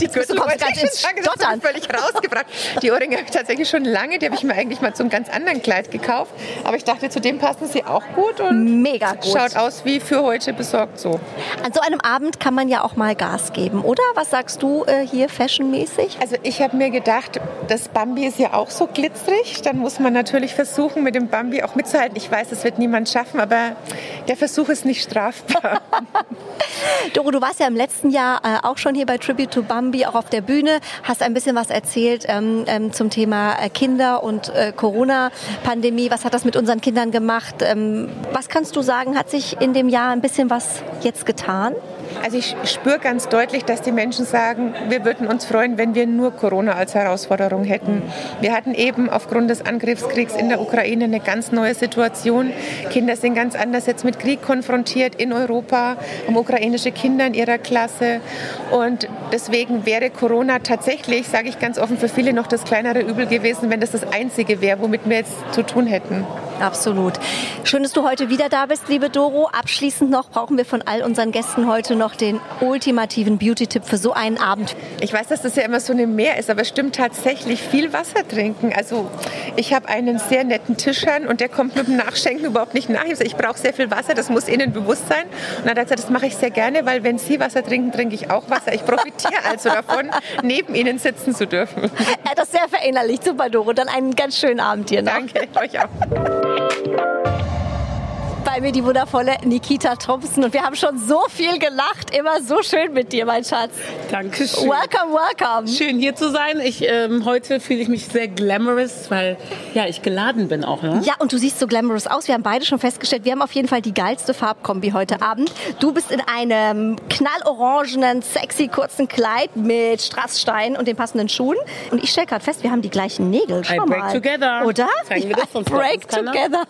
die Gürtel du ganz ins Stottern. völlig rausgebracht. Die Ohrringe habe ich tatsächlich schon lange. Die habe ich mir eigentlich mal zum ganz anderen Kleid gekauft. Aber ich dachte, zu dem passen sie auch gut und mega gut. Schaut aus wie für heute besorgt so. An so einem Abend kann man ja auch mal Gas geben, oder? Was sagst du äh, hier fashionmäßig? Also ich habe mir gedacht, das Bambi ist ja auch so glitzerig. Dann muss man natürlich versuchen, mit dem Bambi auch mitzuhalten. Ich weiß, das wird niemand schaffen, aber der Versuch ist nicht strafbar. Doro, du warst ja im letzten Jahr äh, auch schon hier bei Tribute to Bambi, auch auf der Bühne, hast ein bisschen was erzählt ähm, ähm, zum Thema äh, Kinder und äh, Corona-Pandemie. Was hat das mit unseren Kindern gemacht? Ähm, was kannst du sagen, hat sich in dem Jahr ein bisschen was jetzt getan? Also ich spüre ganz deutlich, dass die Menschen sagen, wir würden uns freuen, wenn wir nur Corona als Herausforderung hätten. Wir hatten eben aufgrund des Angriffskriegs in der Ukraine eine ganz neue Situation. Kinder sind ganz anders jetzt mit Krieg konfrontiert in Europa, haben ukrainische Kinder in ihrer Klasse. Und deswegen wäre Corona tatsächlich, sage ich ganz offen, für viele noch das kleinere Übel gewesen, wenn das das Einzige wäre, womit wir jetzt zu tun hätten. Absolut. Schön, dass du heute wieder da bist, liebe Doro. Abschließend noch brauchen wir von all unseren Gästen heute noch den ultimativen Beauty-Tipp für so einen Abend. Ich weiß, dass das ja immer so eine Mehr ist, aber es stimmt tatsächlich viel Wasser trinken. Also ich habe einen sehr netten Tischherrn und der kommt mit dem Nachschenken überhaupt nicht nach. Ich, ich brauche sehr viel Wasser, das muss Ihnen bewusst sein. Und dann hat er gesagt, das mache ich sehr gerne, weil wenn Sie Wasser trinken, trinke ich auch Wasser. Ich profitiere also davon, neben Ihnen sitzen zu dürfen. Er hat das sehr verinnerlicht. Super, Doro. Dann einen ganz schönen Abend hier noch. Danke, euch auch. Mir die wundervolle Nikita Thompson und wir haben schon so viel gelacht. Immer so schön mit dir, mein Schatz. Dankeschön. Welcome, welcome. Schön hier zu sein. Ich, ähm, heute fühle ich mich sehr glamorous, weil ja, ich geladen bin auch. Ne? Ja, und du siehst so glamorous aus. Wir haben beide schon festgestellt, wir haben auf jeden Fall die geilste Farbkombi heute Abend. Du bist in einem knallorangenen, sexy kurzen Kleid mit Strassstein und den passenden Schuhen. Und ich stelle gerade fest, wir haben die gleichen Nägel. Schau I break mal. together. Oder? Zeigen wir das, sonst break together.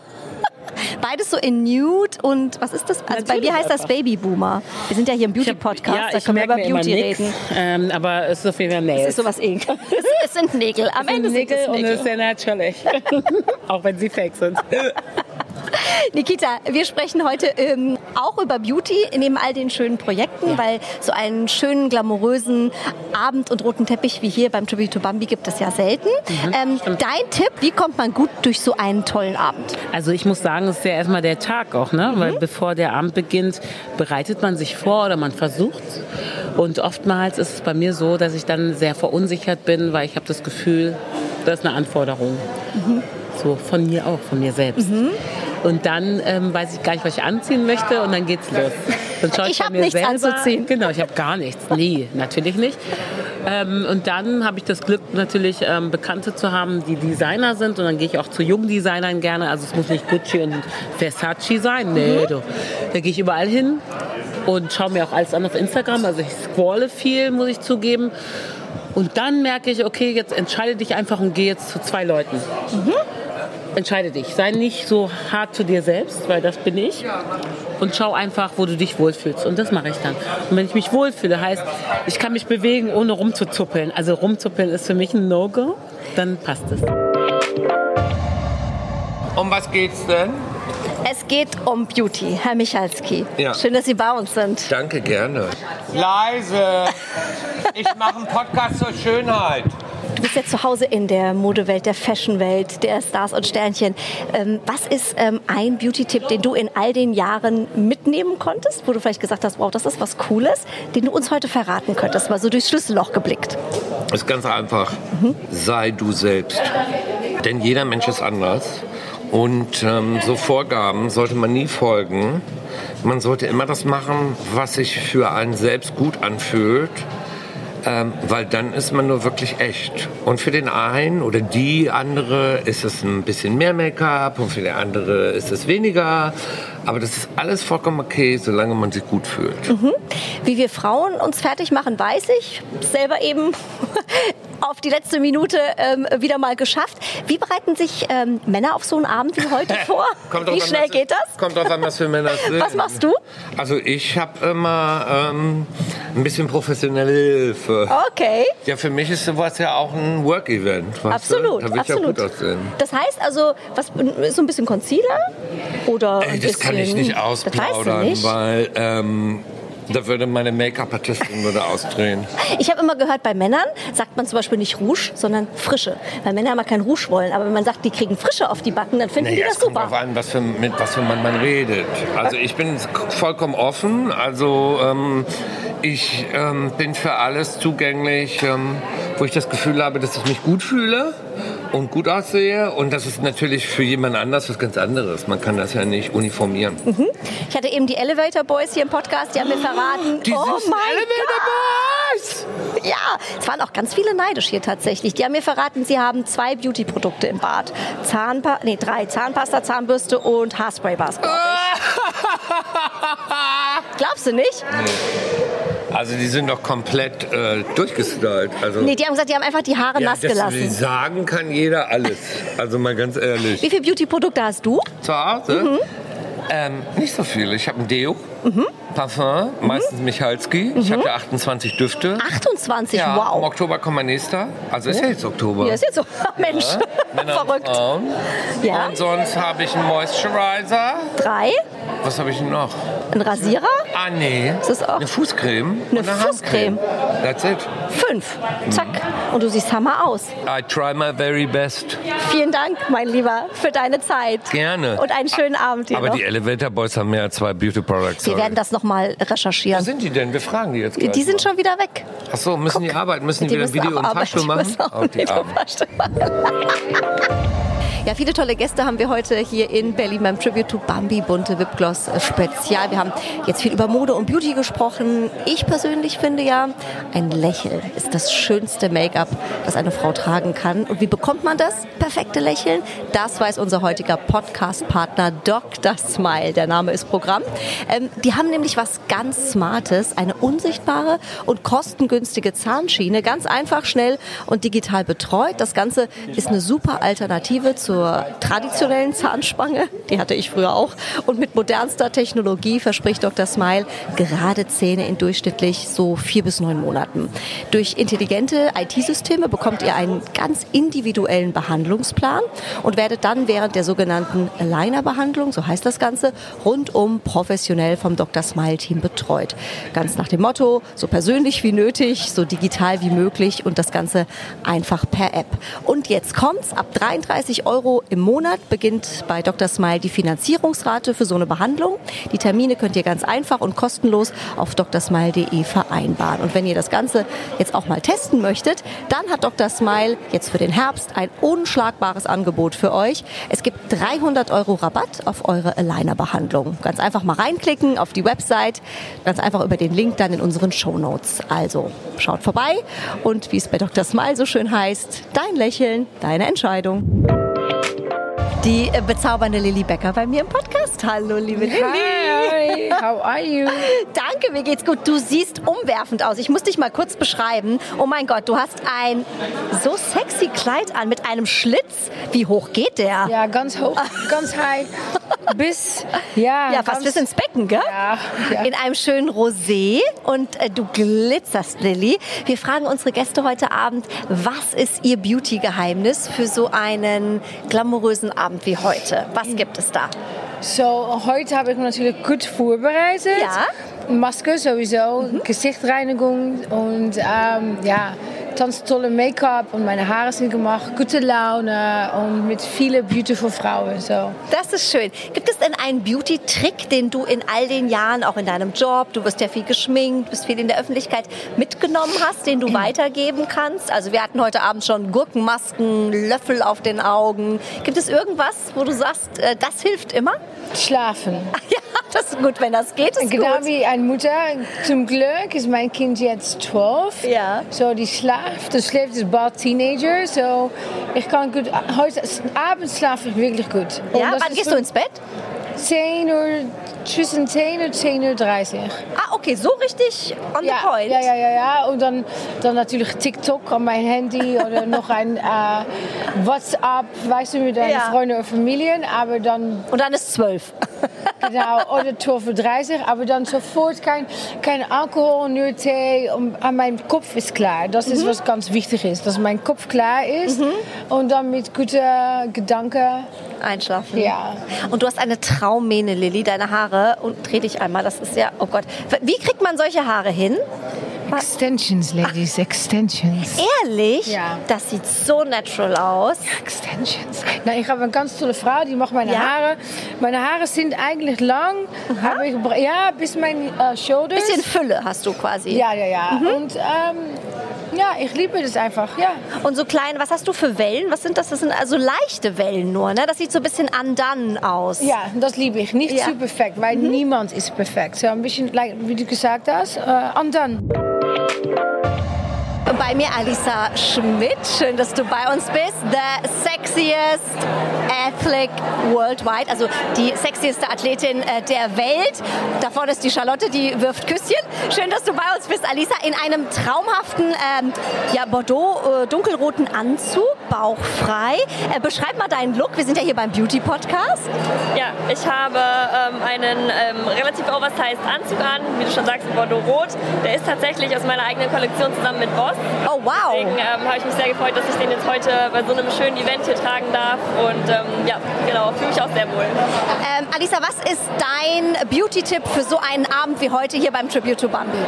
Beides so in Nude und was ist das? Also bei Natürlich mir heißt das. Babyboomer. Wir sind ja hier im Beauty-Podcast, Ja, da können wir über Beauty reden. ähm, aber es ist auf jeden Fall Nails. Es ist sowas ähnliches. Es sind Nägel. Am Es Ende sind Nägel und es Nägel. ist sehr natürlich. auch wenn sie fake sind. Nikita, wir sprechen heute ähm, auch über Beauty neben all den schönen Projekten, weil so einen schönen, glamourösen Abend und roten Teppich wie hier beim Tribute to Bambi gibt es ja selten. ähm, dein Tipp, wie kommt man gut durch so einen tollen Abend? Also ich muss sagen, es ist ja erstmal der Tag auch, ne? Weil bevor der Abend beginnt, bereitet man sich vor oder man versucht. Und oftmals ist es bei mir so, dass ich dann sehr verunsichert bin, weil ich habe das Gefühl, das ist eine Anforderung. So von mir auch, von mir selbst. Und dann ähm, weiß ich gar nicht, was ich anziehen möchte und dann geht's los. Dann schaue ich, Ich bei hab mir nichts selber. anzuziehen. Genau, ich habe gar nichts. Nee, natürlich nicht. Ähm, und dann habe ich das Glück, natürlich ähm, Bekannte zu haben, die Designer sind. Und dann gehe ich auch zu jungen Designern gerne. Also es muss nicht Gucci und Versace sein. Nee, du. Da gehe ich überall hin und schaue mir auch alles an auf Instagram. Also ich scrolle viel, muss ich zugeben. Und dann merke ich, okay, jetzt entscheide dich einfach und gehe jetzt zu zwei Leuten. Entscheide dich. Sei nicht so hart zu dir selbst, weil das bin ich. Und schau einfach, wo du dich wohlfühlst. Und das mache ich dann. Und wenn ich mich wohlfühle, heißt, ich kann mich bewegen, ohne rumzuzuppeln. Also rumzuppeln ist für mich ein No-Go. Dann passt es. Um was geht's denn? Es geht um Beauty, Herr Michalski. Ja. Schön, dass Sie bei uns sind. Danke, gerne. Leise. Ich mache einen Podcast zur Schönheit. Du bist ja zu Hause in der Modewelt, der Fashionwelt, der Stars und Sternchen. Ähm, was ist ähm, ein Beauty-Tipp, den du in all den Jahren mitnehmen konntest, wo du vielleicht gesagt hast, wow, das ist was Cooles, den du uns heute verraten könntest, mal so durchs Schlüsselloch geblickt? Ist ganz einfach. Sei du selbst. Denn jeder Mensch ist anders. Und ähm, so Vorgaben sollte man nie folgen. Man sollte immer das machen, was sich für einen selbst gut anfühlt. Ähm, weil dann ist man nur wirklich echt. Und für den einen oder die andere ist es ein bisschen mehr Make-up und für die andere ist es weniger. Aber das ist alles vollkommen okay, solange man sich gut fühlt. Mhm. Wie wir Frauen uns fertig machen, weiß ich. Selber eben auf die letzte Minute ähm, wieder mal geschafft. Wie bereiten sich ähm, Männer auf so einen Abend wie heute vor? Wie an, schnell was- geht das? Kommt drauf an, was für Männer sind. Was machst du? Also ich habe immer ähm, ein bisschen professionelle Hilfe. Okay. Ja, für mich ist sowas ja auch ein Work-Event. Absolut? Da ja absolut. aussehen. Das heißt also, was, so ein bisschen Concealer? Oder Ey, das kann ich bisschen- nicht Das weißt du ausplaudern, nicht. weil ähm, da würde meine Make-up-Artistin würde ausdrehen. Ich habe immer gehört, bei Männern sagt man zum Beispiel nicht Rouge, sondern Frische. Weil Männer immer kein Rouge wollen. Aber wenn man sagt, die kriegen Frische auf die Backen, dann finden die Naja, das es kommt super. darauf an, was für, mit was für Mann man redet. Also ich bin vollkommen offen. Also ähm, ich ähm, bin für alles zugänglich, ähm, wo ich das Gefühl habe, dass ich mich gut fühle und gut aussehe. Und das ist natürlich für jemand anders was ganz anderes. Man kann das ja nicht uniformieren. Mhm. Ich hatte eben die Elevator Boys hier im Podcast, die haben mir verraten. Die oh mein Elevator Boys! Ja, es waren auch ganz viele neidisch hier tatsächlich. Die haben mir verraten, sie haben zwei Beauty-Produkte im Bad. Zahnpa nee, drei. Zahnpasta, Zahnbürste und Haarspray war es, glaub ich. Glaubst du nicht? Also die sind doch komplett äh, durchgestylt. Also, Nee, die haben gesagt, die haben einfach die Haare ja, nass das gelassen. Sagen kann jeder alles. Also mal ganz ehrlich. Wie viele Beauty-Produkte hast du? Zu Hause? Mhm. Ähm, nicht so viel. Ich habe ein Deo, Parfum, meistens Michalski. Ich habe ja 28 Düfte. 28, ja, Im wow. Oktober kommt mein nächster. Also ist ja jetzt Oktober. Ja, ist jetzt so. Mensch, Männer und verrückt. Frauen. Ja. Und sonst habe ich einen Moisturizer. Drei, Was habe ich denn noch? ein Rasierer, Ah, nee. Ist das auch? Eine Fußcreme. Eine und eine Fußcreme. Handcreme. That's it. fünf. Zack. Und du siehst Hammer aus. I try my very best. Vielen Dank, mein Lieber, für deine Zeit. Gerne. Und einen schönen Abend dir Aber noch. die Elevator Boys haben mehr als zwei Beauty Products. Wir werden das nochmal Wo recherchieren. sind die denn? Wir fragen die jetzt gleich. Die sind schon wieder weg. Ach so, müssen die arbeiten? Müssen die, wieder ein müssen Video arbeiten. Fahrstuhl Die machen? Oh, die. Fahrstuhl Ja, viele tolle Gäste haben wir heute hier in Berlin beim Tribute to Bambi Bunte Wipgloss Spezial. Wir haben jetzt viel über Mode und Beauty gesprochen. Ich persönlich finde ja, ein Lächeln ist das schönste Make-up, das eine Frau tragen kann. Und wie bekommt man das perfekte Lächeln? Das weiß unser heutiger Podcast-Partner Dr. Smile. Der Name ist Programm. Ähm, die haben nämlich was ganz Smartes, eine unsichtbare und kostengünstige Zahnschiene. Ganz einfach, schnell und digital betreut. Das Ganze ist eine super Alternative zur traditionellen Zahnspange. Die hatte ich früher auch. Und mit modernster Technologie verspricht Dr. Smile gerade Zähne in durchschnittlich so vier bis neun Monaten. Durch intelligente IT-Systeme bekommt ihr einen ganz individuellen Behandlungsplan und werdet dann während der sogenannten Aligner-Behandlung, so heißt das Ganze, rundum professionell vom Dr. Smile-Team betreut. Ganz nach dem Motto, so persönlich wie nötig, so digital wie möglich und das Ganze einfach per App. Und jetzt kommt's, ab 33 Euro im Monat beginnt bei Dr. Smile die Finanzierungsrate für so eine Behandlung. Die Termine könnt ihr ganz einfach und kostenlos auf drsmile.de vereinbaren. Und wenn ihr das Ganze jetzt auch mal testen möchtet, dann hat Dr. Smile jetzt für den Herbst ein unschlagbares Angebot für euch. Es gibt 300 Euro Rabatt auf eure Aligner-Behandlung. Ganz einfach mal reinklicken auf die Website, ganz einfach über den Link dann in unseren Show Notes. Also schaut vorbei und wie es bei Dr. Smile so schön heißt, dein Lächeln, deine Entscheidung. Die äh, bezaubernde Lilly Becker bei mir im Podcast. Hallo, liebe Lilly. Hi, how are you? Danke, mir geht's gut. Du siehst umwerfend aus. Ich muss dich mal kurz beschreiben. Oh mein Gott, du hast ein so sexy Kleid an mit einem Schlitz. Wie hoch geht der? Ja, ganz hoch, ganz high. Bis, ja. Ja, fast bis ins Becken, gell? Ja, ja. In einem schönen Rosé und äh, du glitzerst, Lilly. Wir fragen unsere Gäste heute Abend, was ist ihr Beauty-Geheimnis für so einen glamourösen Abend wie heute? Was gibt es da? So, heute habe ich mich natürlich gut vorbereitet. Ja. Maske sowieso, Gesichtsreinigung und ähm, ja, ganz tolle Make-up und meine Haare sind gemacht, gute Laune und mit vielen beautiful Frauen. So. Das ist schön. Gibt es denn einen Beauty-Trick, den du in all den Jahren, auch in deinem Job, du wirst ja viel geschminkt, bist viel in der Öffentlichkeit, mitgenommen hast, den du weitergeben kannst? Also wir hatten heute Abend schon Gurkenmasken, Löffel auf den Augen. Gibt es irgendwas, wo du sagst, äh, das hilft immer? Schlafen. Ja, das ist gut, wenn das geht. Ist genau gut. wie eine Mutter. Zum Glück ist mein Kind jetzt 12. Ja. So, die schlaft. Das schläft ist bald Teenager. So, ich kann gut. Heute abends schlafe ich wirklich gut. Und Ja, wann gehst du ins Bett? 10 Uhr, zwischen 10 und 10 Uhr 30. Ah, okay, so richtig on ja, the point. Ja, ja, ja, ja. Und dann, dann natürlich TikTok an mein Handy oder noch ein äh, WhatsApp, weißt du, mit deinen Ja. Freunden oder Familien. Aber dann. Und dann ist 12. genau, oder 12 Uhr 30. Aber dann sofort kein, kein Alkohol, nur Tee. Und ah, mein Kopf ist klar. Das ist, was ganz wichtig ist. Dass mein Kopf klar ist. Und dann mit guten Gedanken. Einschlafen. Ja. Und du hast eine Traummähne, Lilly, deine Haare. Und dreh dich einmal, das ist ja, oh Gott. Wie kriegt man solche Haare hin? Extensions, Ladies, Extensions. Ehrlich? Ja. Das sieht so natural aus. Extensions. Na, ich habe eine ganz tolle Frau, die macht meine Ja? Haare. Meine Haare sind eigentlich lang, aber ich, ja, bis meine äh, Shoulders. Bisschen Fülle hast du quasi. Ja, ja, ja. Und ähm, ja, ich liebe das einfach, ja. Und so klein, was hast du für Wellen? Was sind das? Das sind also leichte Wellen nur, ne? Das sieht so ein bisschen undone aus. Ja, das liebe ich. Nicht Ja. zu perfekt, weil niemand ist perfekt. So ein bisschen, like, wie du gesagt hast, äh, und dann. bei mir Alisa Schmidt. Schön, dass du bei uns bist. The sexiest athlete worldwide, also die sexieste Athletin äh, der Welt. Da vorne ist die Charlotte, die wirft Küsschen. Schön, dass du bei uns bist, Alisa, in einem traumhaften ähm, ja, Bordeaux äh, Anzug, bauchfrei. Äh, beschreib mal deinen Look. Wir sind ja hier beim Beauty Podcast. Ja, ich habe ähm, einen ähm, relativ oversized Anzug an, wie du schon sagst, in Bordeaux Rot. Der ist tatsächlich aus meiner eigenen Kollektion zusammen mit Boss. Oh wow! Deswegen ähm, habe ich mich sehr gefreut, dass ich den jetzt heute bei so einem schönen Event hier tragen darf. Und ähm, ja, genau, fühle mich auch sehr wohl. Ähm, Alisa, was ist dein Beauty-Tipp für so einen Abend wie heute hier beim Tribute to Bambi?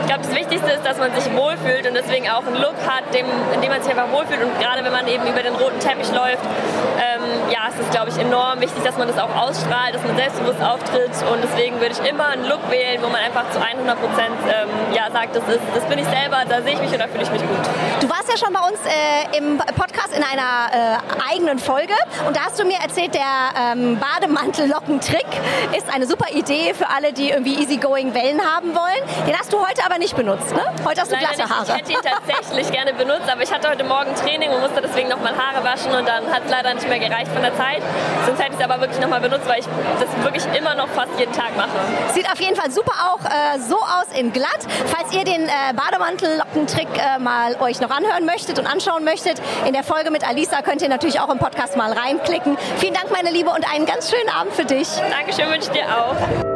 Ich glaube, das Wichtigste ist, dass man sich wohlfühlt und deswegen auch einen Look hat, dem, in dem man sich einfach wohlfühlt. Und gerade wenn man eben über den roten Teppich läuft, ähm, ja, es ist, glaube ich, enorm wichtig, dass man das auch ausstrahlt, dass man selbstbewusst auftritt. Und deswegen würde ich immer einen Look wählen, wo man einfach zu 100 Prozent ähm, ja, sagt, das, ist, das bin ich selber, da sehe ich mich und da fühle ich mich gut. Du warst ja schon bei uns äh, im Podcast in einer äh, eigenen Folge und da hast du mir erzählt, der ähm, Bademantel-Lockentrick ist eine super Idee für alle, die irgendwie easygoing Wellen haben wollen. Den hast du heute aber nicht benutzt, ne? Heute hast du Leider glatte nicht. Haare. Ich hätte ihn tatsächlich gerne benutzt, aber ich hatte heute Morgen Training und musste deswegen nochmal Haare waschen und dann hat es leider nicht mehr gereicht von der Zeit. Ich es aber wirklich nochmal benutzt, weil ich das wirklich immer noch fast jeden Tag mache. Sieht auf jeden Fall super auch äh, so aus in glatt. Falls ihr den äh, Bademantel-Lockentrick äh, mal euch noch anhören möchtet und anschauen möchtet, in der Folge mit Alisa könnt ihr natürlich auch im Podcast mal reinklicken. Vielen Dank, meine Liebe, und einen ganz schönen Abend für dich. Dankeschön, wünsche ich dir auch.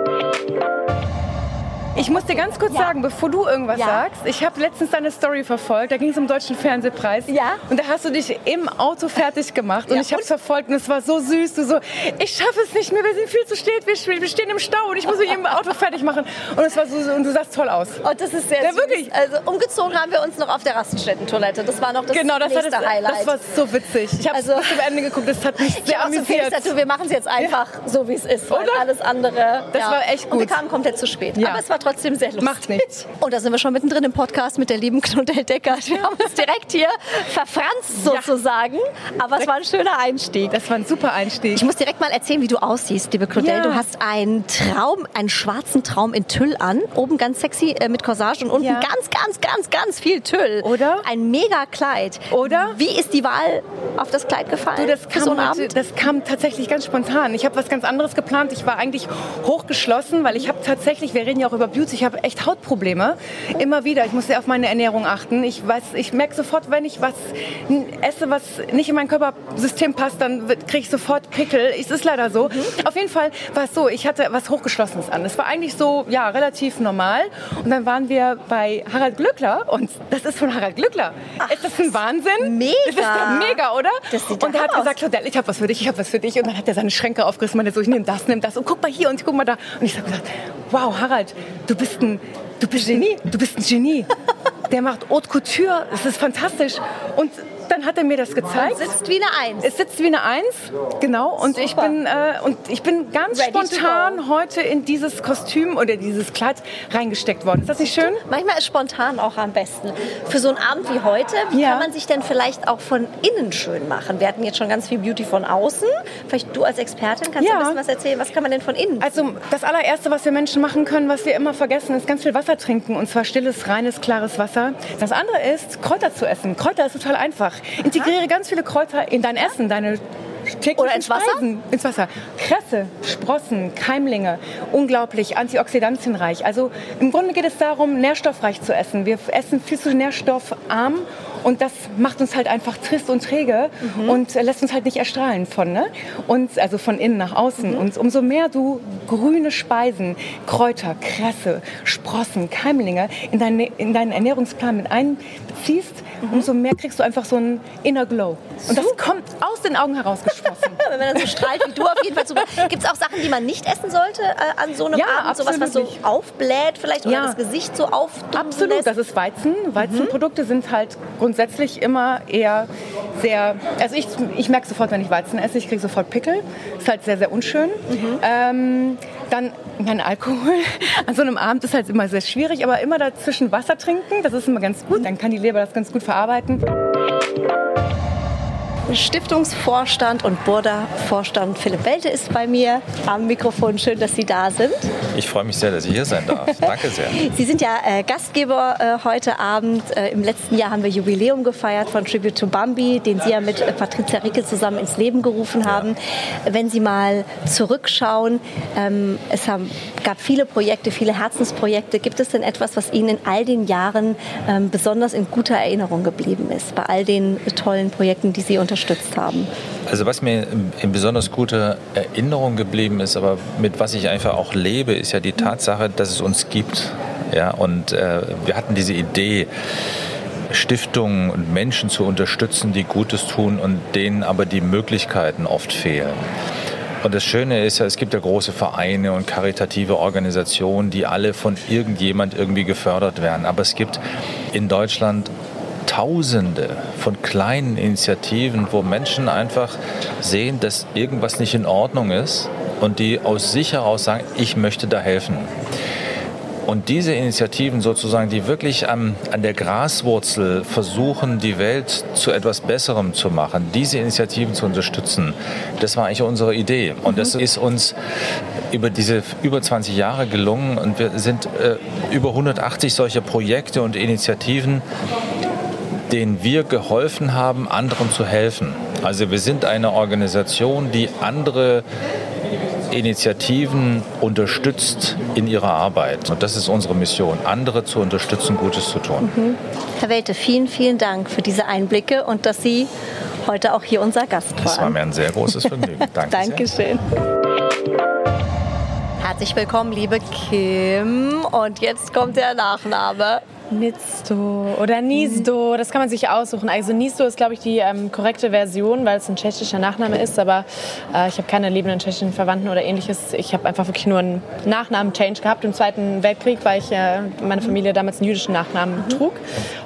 Ich muss dir ganz kurz sagen, bevor du irgendwas sagst, ich habe letztens deine Story verfolgt, da ging es um den Deutschen Fernsehpreis. Ja. Und da hast du dich im Auto fertig gemacht und ich habe es verfolgt und es war so süß. Du so, ich schaffe es nicht mehr, wir sind viel zu spät, wir, wir stehen im Stau und ich muss mich im Auto fertig machen. Und es war so, und du sahst toll aus. Und das ist sehr Ja, süß. wirklich. Also umgezogen haben wir uns noch auf der Raststätten-Toilette. Das war noch das genau, das war, nächste das, Highlight. das war so witzig. Ich habe Also- bis zum Ende geguckt, das hat mich Ich sehr so viel amüsiert. dazu, wir machen es jetzt einfach so, wie es ist. Weil alles andere. Das war echt Und wir gut. kamen komplett zu spät. Ja. Aber es war trotzdem sehr lustig. Macht nichts. Und da sind wir schon mittendrin im Podcast mit der lieben Knudel Decker. Wir haben uns direkt hier verfranst sozusagen. Aber es war ein schöner Einstieg. Das war ein super Einstieg. Ich muss direkt mal erzählen, wie du aussiehst, liebe Knudel. Ja. Du hast einen Traum, einen schwarzen Traum in Tüll an. Oben ganz sexy äh, mit Corsage und unten Ja. ganz, ganz, ganz, ganz viel Tüll. Oder? Ein mega Kleid. Oder? Wie ist die Wahl auf das Kleid gefallen? Du, das, kam so das kam tatsächlich ganz spontan. Ich habe was ganz anderes geplant. Ich war eigentlich hochgeschlossen, weil ich habe tatsächlich, wir reden ja auch über Beauty, ich habe echt Hautprobleme. Immer wieder. Ich muss sehr auf meine Ernährung achten. Ich weiß, ich merke sofort, wenn ich was esse, was nicht in mein Körpersystem passt, dann kriege ich sofort Pickel. Es ist leider so. Auf jeden Fall war es so, ich hatte was Hochgeschlossenes an. Es war eigentlich so, ja, relativ normal. Und dann waren wir bei Harald Glückler und das ist von Harald Glückler. ist das ein Wahnsinn? Mega. Das ist doch mega, oder? Das sieht und er hat aus. gesagt, Claudel, ich habe was für dich, ich habe was für dich. Und dann hat er seine Schränke aufgerissen, meinte so, ich nehme das, nimm das und guck mal hier und guck mal da. Und ich habe gesagt, wow, Harald, du bist ein, du bist Genie, du bist ein Genie. Der macht Haute Couture, das ist fantastisch. Und dann hat er mir das gezeigt. Es sitzt wie eine Eins. Es sitzt wie eine Eins, genau. Und ich bin äh, und ich bin ganz Ready spontan heute in dieses Kostüm oder dieses Kleid reingesteckt worden. Ist das nicht schön? Manchmal ist spontan auch am besten. Für so einen Abend wie heute, wie Ja. kann man sich denn vielleicht auch von innen schön machen? Wir hatten jetzt schon ganz viel Beauty von außen. Vielleicht du als Expertin kannst Ja. ein bisschen was erzählen. Was kann man denn von innen? Also das allererste, was wir Menschen machen können, was wir immer vergessen, ist ganz viel Wasser trinken. Und zwar stilles, reines, klares Wasser. Das andere ist, Kräuter zu essen. Kräuter ist total einfach. Integriere ganz viele Kräuter in dein Essen, deine Oder ins Wasser? Speisen. Ins Wasser. Kresse, Sprossen, Keimlinge, unglaublich antioxidantienreich. Also im Grunde geht es darum, nährstoffreich zu essen. Wir essen viel zu nährstoffarm und das macht uns halt einfach trist und träge Mhm. und lässt uns halt nicht erstrahlen von, ne? Und also von innen nach außen. Mhm. Und umso mehr du grüne Speisen, Kräuter, Kresse, Sprossen, Keimlinge in, dein, in deinen Ernährungsplan mit einbeziehst, Mhm. umso mehr kriegst du einfach so einen Inner Glow. Und das kommt aus den Augen herausgesprossen. Wenn man dann so strahlt wie du auf jeden Fall. Gibt es auch Sachen, die man nicht essen sollte äh, an so einem Ja, Abend? Sowas, was so aufbläht vielleicht oder Ja. das Gesicht so aufdummen Absolut, lässt? das ist Weizen. Weizenprodukte sind halt grundsätzlich immer eher sehr. Also ich, ich merke sofort, wenn ich Weizen esse, ich kriege sofort Pickel. Ist halt sehr, sehr unschön. Ähm, dann mein Alkohol. An so einem Abend ist halt immer sehr schwierig, aber immer dazwischen Wasser trinken, das ist immer ganz gut. Dann kann die Leber das ganz gut verarbeiten. Stiftungsvorstand und Burda-Vorstand Philipp Welte ist bei mir am Mikrofon. Schön, dass Sie da sind. Ich freue mich sehr, dass ich hier sein darf. Danke sehr. Sie sind ja äh, Gastgeber äh, heute Abend. Äh, Im letzten Jahr haben wir Jubiläum gefeiert von Tribute to Bambi, den Sie ja mit äh, Patricia Ricke zusammen ins Leben gerufen haben. Wenn Sie mal zurückschauen, ähm, es haben, gab viele Projekte, viele Herzensprojekte. Gibt es denn etwas, was Ihnen in all den Jahren ähm, besonders in guter Erinnerung geblieben ist, bei all den tollen Projekten, die Sie unterstützt haben? Also was mir in besonders guter Erinnerung geblieben ist, aber mit was ich einfach auch lebe, ist ja die Tatsache, dass es uns gibt. Ja, und äh, wir hatten diese Idee, Stiftungen und Menschen zu unterstützen, die Gutes tun und denen aber die Möglichkeiten oft fehlen. Und das Schöne ist ja, es gibt ja große Vereine und karitative Organisationen, die alle von irgendjemand irgendwie gefördert werden. Aber es gibt in Deutschland Tausende von kleinen Initiativen, wo Menschen einfach sehen, dass irgendwas nicht in Ordnung ist und die aus sich heraus sagen, ich möchte da helfen. Und diese Initiativen sozusagen, die wirklich an, an der Graswurzel versuchen, die Welt zu etwas Besserem zu machen, diese Initiativen zu unterstützen, das war eigentlich unsere Idee. Und das ist uns über diese über 20 Jahre gelungen. Und wir sind äh, über 180 solche Projekte und Initiativen denen wir geholfen haben, anderen zu helfen. Also wir sind eine Organisation, die andere Initiativen unterstützt in ihrer Arbeit. Und das ist unsere Mission, andere zu unterstützen, Gutes zu tun. Mhm. Herr Welte, vielen, vielen Dank für diese Einblicke und dass Sie heute auch hier unser Gast waren. Das war mir ein sehr großes Vergnügen. Danke Dankeschön. Herzlich willkommen, liebe Kim. Und jetzt kommt der Nachname. Nizdo oder Nisdo, das kann man sich aussuchen. Also Nisdo ist, glaube ich, die ähm, korrekte Version, weil es ein tschechischer Nachname ist, aber äh, ich habe keine lebenden tschechischen Verwandten oder ähnliches. Ich habe einfach wirklich nur einen Nachnamen-Change gehabt im Zweiten Weltkrieg, weil ich äh, meine Familie damals einen jüdischen Nachnamen mhm. trug.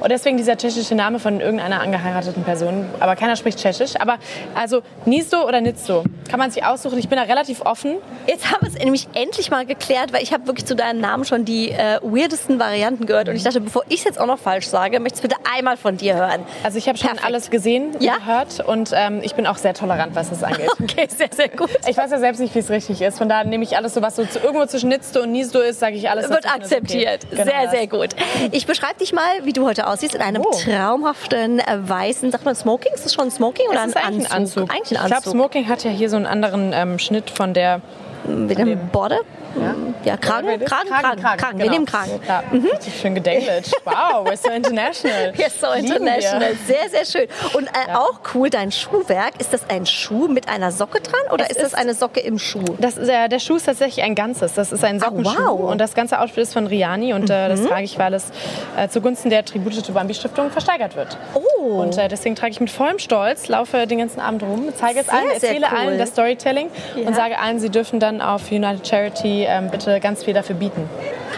Und deswegen dieser tschechische Name von irgendeiner angeheirateten Person. Aber keiner spricht tschechisch. Aber also Nisdo oder Nizdo, kann man sich aussuchen. Ich bin da relativ offen. Jetzt haben wir es nämlich endlich mal geklärt, weil ich habe wirklich zu deinem Namen schon die äh, weirdesten Varianten gehört. Und ich dachte, bevor ich es jetzt auch noch falsch sage, möchte ich bitte einmal von dir hören. Also ich habe schon alles gesehen, ja? gehört und ähm, ich bin auch sehr tolerant, was das angeht. okay, sehr, sehr gut. Ich weiß ja selbst nicht, wie es richtig ist. Von daher nehme ich alles so, was so irgendwo zwischen Nitzto und Niesdo ist, sage ich alles. Wird akzeptiert. Okay. Genau sehr, sehr gut. Ich beschreibe dich mal, wie du heute aussiehst, in einem oh. traumhaften äh, weißen, sagt man Smoking? Ist das schon Smoking oder ein, Anzug? ein Anzug? Eigentlich ein Anzug. Ich glaube, Smoking hat ja hier so einen anderen ähm, Schnitt von der mit dem Border? Ja, ja Kragen, Kragen, Kragen, Kragen, Kragen, Kragen. Genau. Wir nehmen Kragen. Ja, mhm. Schön gedatet. Wow, we're so international. We're so international. Sehr, sehr schön. Und äh, ja. auch cool, dein Schuhwerk. Ist das ein Schuh mit einer Socke dran oder ist, ist das eine Socke im Schuh? Das ist, äh, der Schuh ist tatsächlich ein ganzes. Das ist ein Sockenschuh. Oh, wow. Und das ganze Outfit ist von Riani und äh, das mhm. trage ich, weil es äh, zugunsten der Tribute to Bambi Stiftung versteigert wird. Oh. Und äh, deswegen trage ich mit vollem Stolz, laufe den ganzen Abend rum, zeige es allen, erzähle cool. allen das Storytelling und sage allen, sie dürfen dann auf United Charity ähm, bitte ganz viel dafür bieten.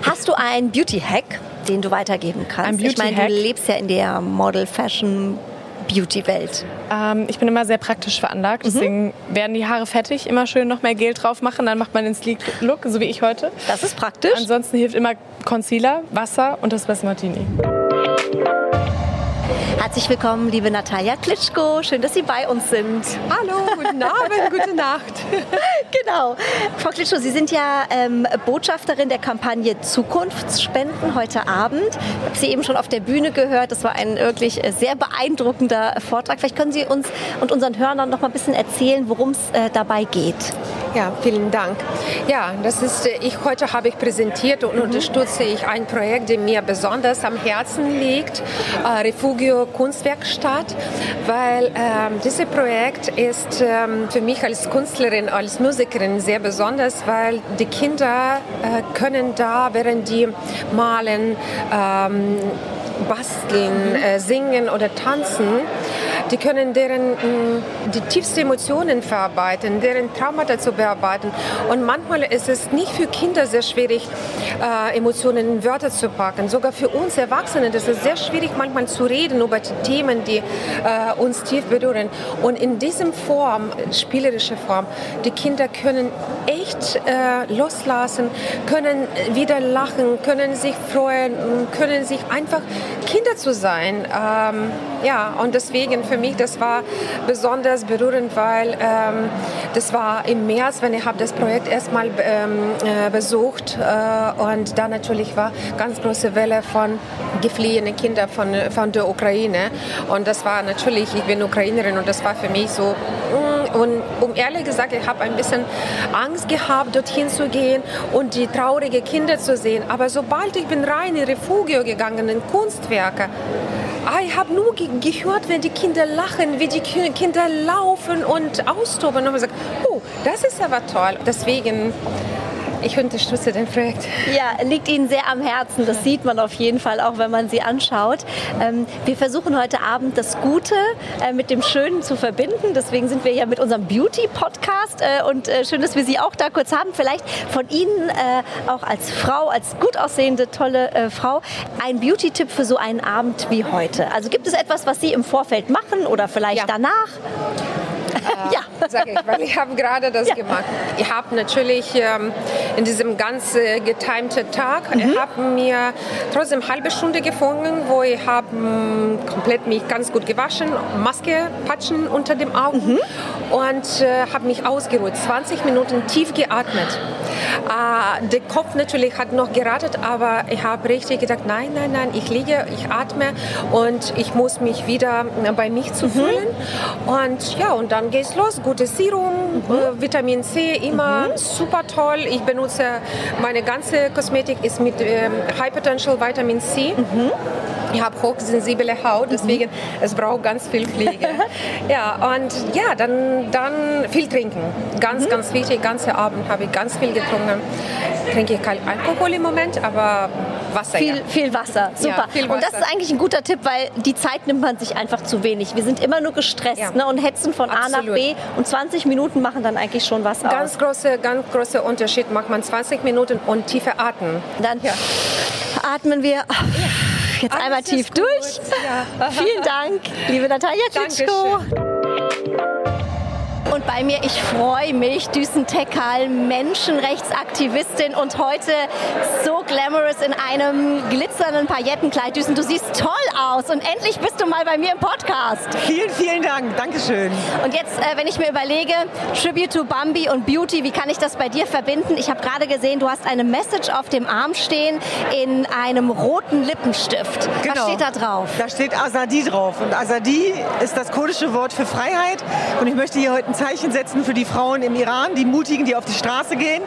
Hast du einen Beauty-Hack, den du weitergeben kannst? Ich meine, du lebst ja in der Model-Fashion- Beauty-Welt? Ähm, ich bin immer sehr praktisch veranlagt, deswegen mhm. werden die Haare fettig, immer schön noch mehr Gel drauf machen, dann macht man den Sleek-Look, so wie ich heute. Das ist praktisch. Ansonsten hilft immer Concealer, Wasser und das Best Martini. Herzlich willkommen, liebe Natalia Klitschko. Schön, dass Sie bei uns sind. Hallo, guten Abend, gute Nacht. genau. Frau Klitschko, Sie sind ja ähm, Botschafterin der Kampagne Zukunftsspenden heute Abend. Ich habe Sie eben schon auf der Bühne gehört. Das war ein wirklich äh, sehr beeindruckender Vortrag. Vielleicht können Sie uns und unseren Hörern noch mal ein bisschen erzählen, worum es äh, dabei geht. Ja, vielen Dank. Ja, das ist, äh, ich heute habe ich präsentiert und mhm. unterstütze ich ein Projekt, das mir besonders am Herzen liegt, äh, Refugio Kunstwerkstatt, weil ähm, dieses Projekt ist ähm, für mich als Künstlerin, als Musikerin sehr besonders, weil die Kinder äh, können da, während die malen, ähm, basteln, äh, singen oder tanzen, die können deren die tiefsten Emotionen verarbeiten, deren Traumata zu bearbeiten. Und manchmal ist es nicht für Kinder sehr schwierig, äh, Emotionen in Wörter zu packen. Sogar für uns Erwachsene ist es sehr schwierig, manchmal zu reden über die Themen, die äh, uns tief berühren. Und in diesem Form, spielerische Form, die Kinder können echt äh, loslassen, können wieder lachen, können sich freuen, können sich einfach Kinder zu sein. Ähm, Ja, und deswegen für mich, das war besonders berührend, weil ähm, das war im März, wenn ich habe das Projekt erstmal ähm, äh, besucht äh, und da natürlich war ganz große Welle von gefliehenen Kindern von, von der Ukraine und das war natürlich, ich bin Ukrainerin und das war für mich so mm, und um ehrlich gesagt, ich habe ein bisschen Angst gehabt, dorthin zu gehen und die traurigen Kinder zu sehen. Aber sobald ich bin rein in Refugio gegangen, in Kunstwerke, ich habe nur ge gehört, wenn die Kinder lachen, wie die Ki Kinder laufen und austoben. Und habe gesagt, oh, das ist aber toll. Deswegen ich unterstütze den Projekt. Ja, liegt Ihnen sehr am Herzen. Das sieht man auf jeden Fall auch, wenn man Sie anschaut. Ähm, wir versuchen heute Abend das Gute äh, mit dem Schönen zu verbinden. Deswegen sind wir ja mit unserem Beauty-Podcast äh, und äh, schön, dass wir Sie auch da kurz haben. Vielleicht von Ihnen auch als Frau, als gut aussehende, tolle Frau, ein Beauty-Tipp für so einen Abend wie heute. Also gibt es etwas, was Sie im Vorfeld machen oder vielleicht ja. danach? Ja. Sage ich, weil ich habe gerade das ja. gemacht. Ich habe natürlich ähm, in diesem ganz äh, getimten Tag, mhm. ich habe mir trotzdem eine halbe Stunde gefunden, wo ich habe ähm, komplett mich ganz gut gewaschen, Maske patschen unter dem Augen mhm. und äh, habe mich ausgeruht, 20 Minuten tief geatmet. Äh, der Kopf natürlich hat noch geratet, aber ich habe richtig gedacht, nein, nein, nein, ich liege, ich atme und ich muss mich wieder bei mich zu mhm. fühlen. Und ja, und dann geht es los. Gutes Serum, mhm. äh, Vitamin C, immer mhm. super toll. Ich benutze, meine ganze Kosmetik ist mit ähm, High Potential Vitamin C. Mhm. Ich habe hochsensible Haut, deswegen mhm. es braucht ganz viel Pflege. ja, und ja, dann, dann viel trinken. Ganz, mhm. ganz wichtig. Ganze Abend habe ich ganz viel getrunken. Trinke ich kein Alkohol im Moment, aber Wasser. Viel, ja. viel Wasser, super. Ja, viel Wasser. Und das ist eigentlich ein guter Tipp, weil die Zeit nimmt man sich einfach zu wenig. Wir sind immer nur gestresst ja. ne, und hetzen von Absolut. A nach B und 20 Minuten machen dann eigentlich schon was ganz aus. Große, ganz großer Unterschied macht man 20 Minuten und tiefe Atmen. Dann atmen wir jetzt Alles einmal tief durch. Vielen Dank, liebe Natalia Klitschko. Und bei mir, ich freue mich, Düsen Tekal, Menschenrechtsaktivistin und heute so glamorous in einem glitzernden Paillettenkleid. Düsen, du siehst toll aus und endlich bist du mal bei mir im Podcast. Vielen, vielen Dank. Dankeschön. Und jetzt, äh, wenn ich mir überlege, Tribute to Bambi und Beauty, wie kann ich das bei dir verbinden? Ich habe gerade gesehen, du hast eine Message auf dem Arm stehen in einem roten Lippenstift. Genau. Was steht da drauf? Da steht Azadi drauf. Und Azadi ist das kurdische Wort für Freiheit. Und ich möchte hier heute ein Zeichen setzen für die Frauen im Iran, die Mutigen, die auf die Straße gehen.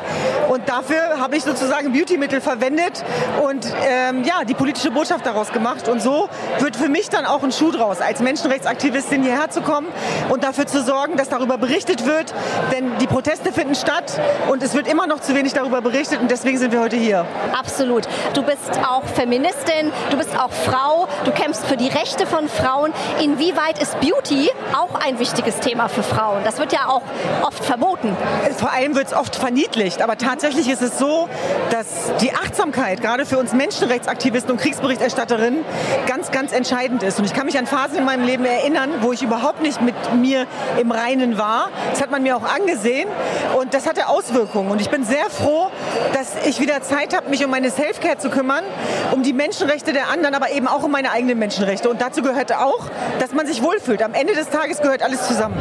Und dafür habe ich sozusagen Beautymittel verwendet und ähm, ja, die politische Botschaft daraus gemacht. Und so wird für mich dann auch ein Schuh draus, als Menschenrechtsaktivistin hierher zu kommen und dafür zu sorgen, dass darüber berichtet wird. Denn die Proteste finden statt und es wird immer noch zu wenig darüber berichtet und deswegen sind wir heute hier. Absolut. Du bist auch Feministin, du bist auch Frau, du kämpfst für die Rechte von Frauen. Inwieweit ist Beauty auch ein wichtiges Thema für Frauen? Das wird ja auch oft verboten. Vor allem wird es oft verniedlicht, aber tatsächlich ist es so, dass die Achtsamkeit gerade für uns Menschenrechtsaktivisten und Kriegsberichterstatterinnen ganz, ganz entscheidend ist. Und ich kann mich an Phasen in meinem Leben erinnern, wo ich überhaupt nicht mit mir im Reinen war. Das hat man mir auch angesehen und das hatte Auswirkungen. Und ich bin sehr froh, dass ich wieder Zeit habe, mich um meine Selfcare zu kümmern, um die Menschenrechte der anderen, aber eben auch um meine eigenen Menschenrechte. Und dazu gehört auch, dass man sich wohlfühlt. Am Ende des Tages gehört alles zusammen.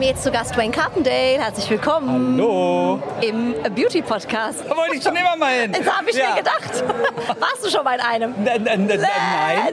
Mir jetzt zu Gast Wayne Carpendale. Herzlich willkommen. Hallo. Im Beauty Podcast. Da wollte ich schon immer mal hin. Das habe ich ja. mir gedacht. Warst du schon mal in einem? Nein, nein, nein,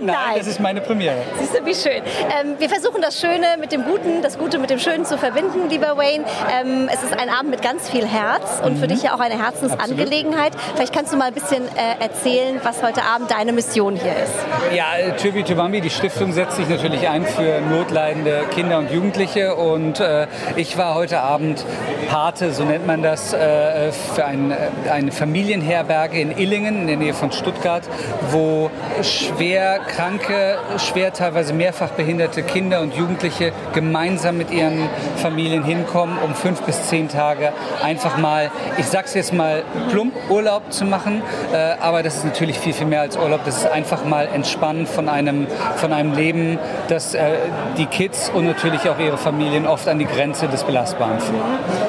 nein, das ist meine Premiere. Siehst du, wie schön. Ähm, wir versuchen das Schöne mit dem Guten, das Gute mit dem Schönen zu verbinden, lieber Wayne. Ähm, es ist ein Abend mit ganz viel Herz und mhm. für dich ja auch eine Herzensangelegenheit. Absolut. Vielleicht kannst du mal ein bisschen äh, erzählen, was heute Abend deine Mission hier ist. Ja, Tribute to Bambi, die Stiftung setzt sich natürlich ein für notleidende Kinder und Jugendliche und äh, ich war heute Abend Pate, so nennt man das, äh, für ein, äh, eine Familienherberge in Illingen in der Nähe von Stuttgart, wo schwer kranke, schwer teilweise mehrfach behinderte Kinder und Jugendliche gemeinsam mit ihren Familien hinkommen, um fünf bis zehn Tage einfach mal, ich sag's jetzt mal plump, Urlaub zu machen. Äh, aber das ist natürlich viel, viel mehr als Urlaub. Das ist einfach mal entspannen von einem, von einem Leben, das äh, die Kids und natürlich auch ihre Familien oft an die Grenze des Belastbaren.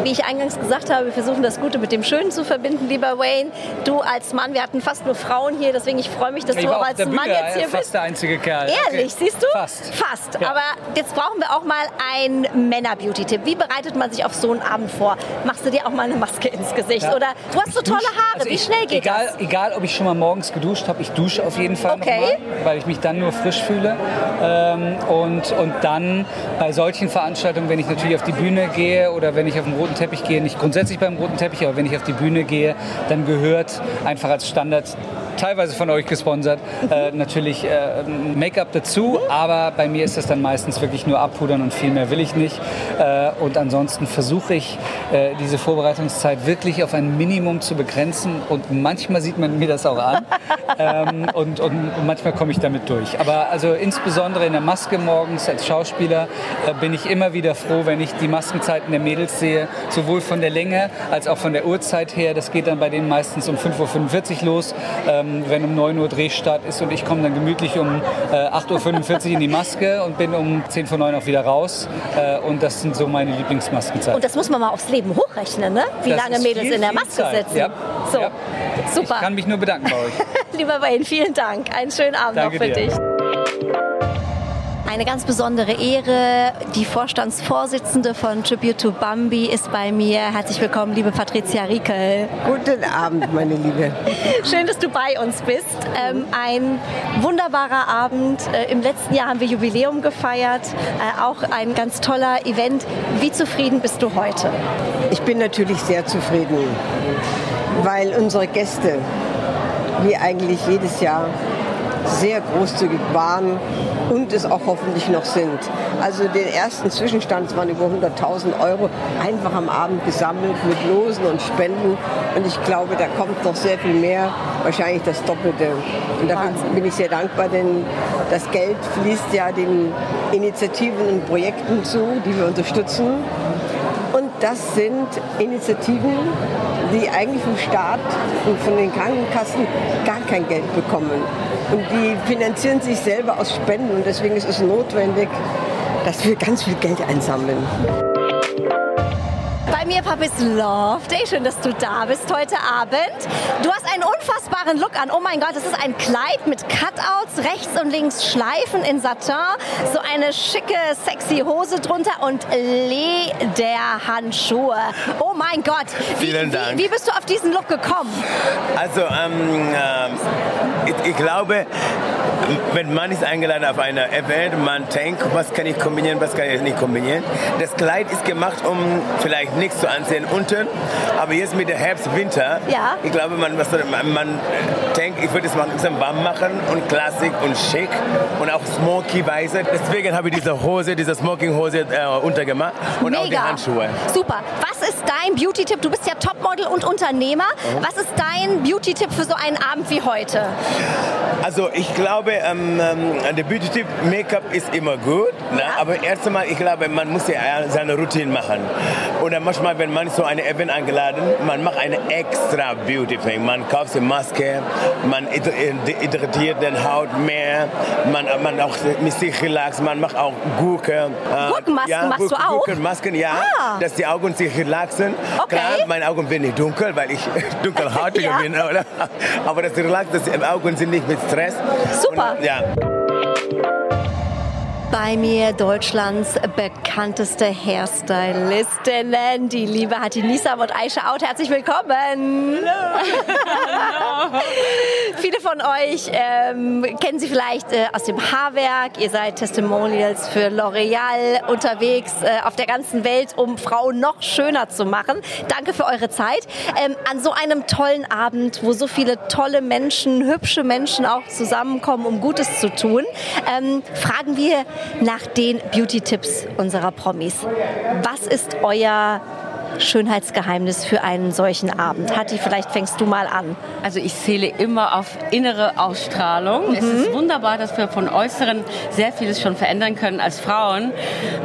Wie ich eingangs gesagt habe, wir versuchen das Gute mit dem Schönen zu verbinden, lieber Wayne. Du als Mann, wir hatten fast nur Frauen hier, deswegen ich freue mich, dass Ich du auch als Mann Bühne jetzt hier fast bist. der einzige Kerl. Ehrlich, Okay. siehst du? Fast. Fast. Ja. Aber jetzt brauchen wir auch mal einen Männer-Beauty-Tipp. Wie bereitet man sich auf so einen Abend vor? Machst du dir auch mal eine Maske ins Gesicht? Ja. Oder du hast so tolle Haare. Also Wie schnell geht egal, das? Egal, ob ich schon mal morgens geduscht habe, ich dusche auf jeden Fall Okay. nochmal, weil ich mich dann nur frisch fühle. Ähm, und, und dann bei solchen Veranstaltungen, wenn ich natürlich auf die Bühne gehe oder wenn ich auf den roten Teppich gehe, nicht grundsätzlich beim roten Teppich, aber wenn ich auf die Bühne gehe, dann gehört einfach als Standard teilweise von euch gesponsert, äh, natürlich äh, Make-up dazu, aber bei mir ist das dann meistens wirklich nur abpudern und viel mehr will ich nicht. Äh, und ansonsten versuche ich, äh, diese Vorbereitungszeit wirklich auf ein Minimum zu begrenzen und manchmal sieht man mir das auch an ähm, und, und manchmal komme ich damit durch. Aber also insbesondere in der Maske morgens als Schauspieler äh, bin ich immer wieder froh, wenn ich die Maskenzeiten der Mädels sehe, sowohl von der Länge als auch von der Uhrzeit her. Das geht dann bei denen meistens um 5.45 Uhr los, ähm, wenn um 9 Uhr Drehstart ist und ich komme dann gemütlich um äh, 8.45 Uhr in die Maske und bin um 10 vor 9 auch wieder raus. Äh, und das sind so meine Lieblingsmaskenzeiten. Und das muss man mal aufs Leben hochrechnen, ne? Wie Das lange Mädels viel, in der Maske sitzen. Ja. So, Ja. super. Ich kann mich nur bedanken bei euch. Lieber Wayne, vielen Dank. Einen schönen Abend Danke noch für dir. dich. Eine ganz besondere Ehre. Die Vorstandsvorsitzende von Tribute to Bambi ist bei mir. Herzlich willkommen, liebe Patricia Riekel. Guten Abend, meine Liebe. Schön, dass du bei uns bist. Ähm, ein wunderbarer Abend. Äh, Im letzten Jahr haben wir Jubiläum gefeiert. Äh, auch ein ganz toller Event. Wie zufrieden bist du heute? Ich bin natürlich sehr zufrieden, weil unsere Gäste, wie eigentlich jedes Jahr, sehr großzügig waren und es auch hoffentlich noch sind. Also den ersten Zwischenstand, es waren über 100.000 Euro, einfach am Abend gesammelt mit Losen und Spenden. Und ich glaube, da kommt noch sehr viel mehr, wahrscheinlich das Doppelte. Und dafür bin ich sehr dankbar, denn das Geld fließt ja den Initiativen und Projekten zu, die wir unterstützen. Das sind Initiativen, die eigentlich vom Staat und von den Krankenkassen gar kein Geld bekommen. Und die finanzieren sich selber aus Spenden. Und deswegen ist es notwendig, dass wir ganz viel Geld einsammeln. Mir Papis Love Day. Schön, dass du da bist heute Abend. Du hast einen unfassbaren Look an. Oh mein Gott, das ist ein Kleid mit Cutouts, rechts und links Schleifen in Satin, so eine schicke, sexy Hose drunter und Lederhandschuhe. Oh mein Gott. Wie, Vielen Dank. Wie, wie bist du auf diesen Look gekommen? Also, ähm, ähm, ich, ich glaube, wenn man ist eingeladen auf eine Event, man denkt, was kann ich kombinieren, was kann ich nicht kombinieren. Das Kleid ist gemacht, um vielleicht nichts zu ansehen unten, aber jetzt mit der Herbst, Winter, Ja. ich glaube, man, was, man, man denkt, ich würde es mal ein bisschen warm machen und klassisch und schick und auch smoky-weise. Deswegen habe ich diese Hose, diese Smoking-Hose äh, untergemacht und auch die Mega. Handschuhe. Super. Was ist dein Beauty-Tipp? Du bist ja Topmodel und Unternehmer. Mhm. Was ist dein Beauty-Tipp für so einen Abend wie heute? Also ich glaube, ähm, ähm, der Beauty-Tipp Make-up ist immer gut, ne? aber erst einmal, ich glaube, man muss ja seine Routine machen. Oder manchmal, wenn man so ein Event eingeladen, man macht eine extra Beauty-Thing. Man kauft eine Maske, man hydratiert den Haut mehr, man, man auch mit sich relax, man macht auch Gurke. Äh, Gurkenmasken machst du auch? Gurkenmasken, ja, Ah. dass die Augen sich relaxen. Okay. Klar, meine Augen werden nicht dunkel, weil ich dunkelhäutiger Ja. bin, oder? aber das relaxt, dass die Augen sind nicht mit Stress. Super. Und, ja. Bei mir Deutschlands bekannteste Hairstylistinnen, die liebe Hatti Nisam und Aisha Out. Herzlich willkommen. Hallo. Viele von euch ähm, kennen Sie vielleicht äh, aus dem Haarwerk. Ihr seid Testimonials für L'Oreal unterwegs äh, auf der ganzen Welt, um Frauen noch schöner zu machen. Danke für eure Zeit. Ähm, an so einem tollen Abend, wo so viele tolle Menschen, hübsche Menschen auch zusammenkommen, um Gutes zu tun, ähm, fragen wir nach den Beauty-Tipps unserer Promis. Was ist euer Schönheitsgeheimnis für einen solchen Abend? Hatti, vielleicht fängst du mal an. Also ich zähle immer auf innere Ausstrahlung. Es ist wunderbar, dass wir von Äußeren sehr vieles schon verändern können als Frauen.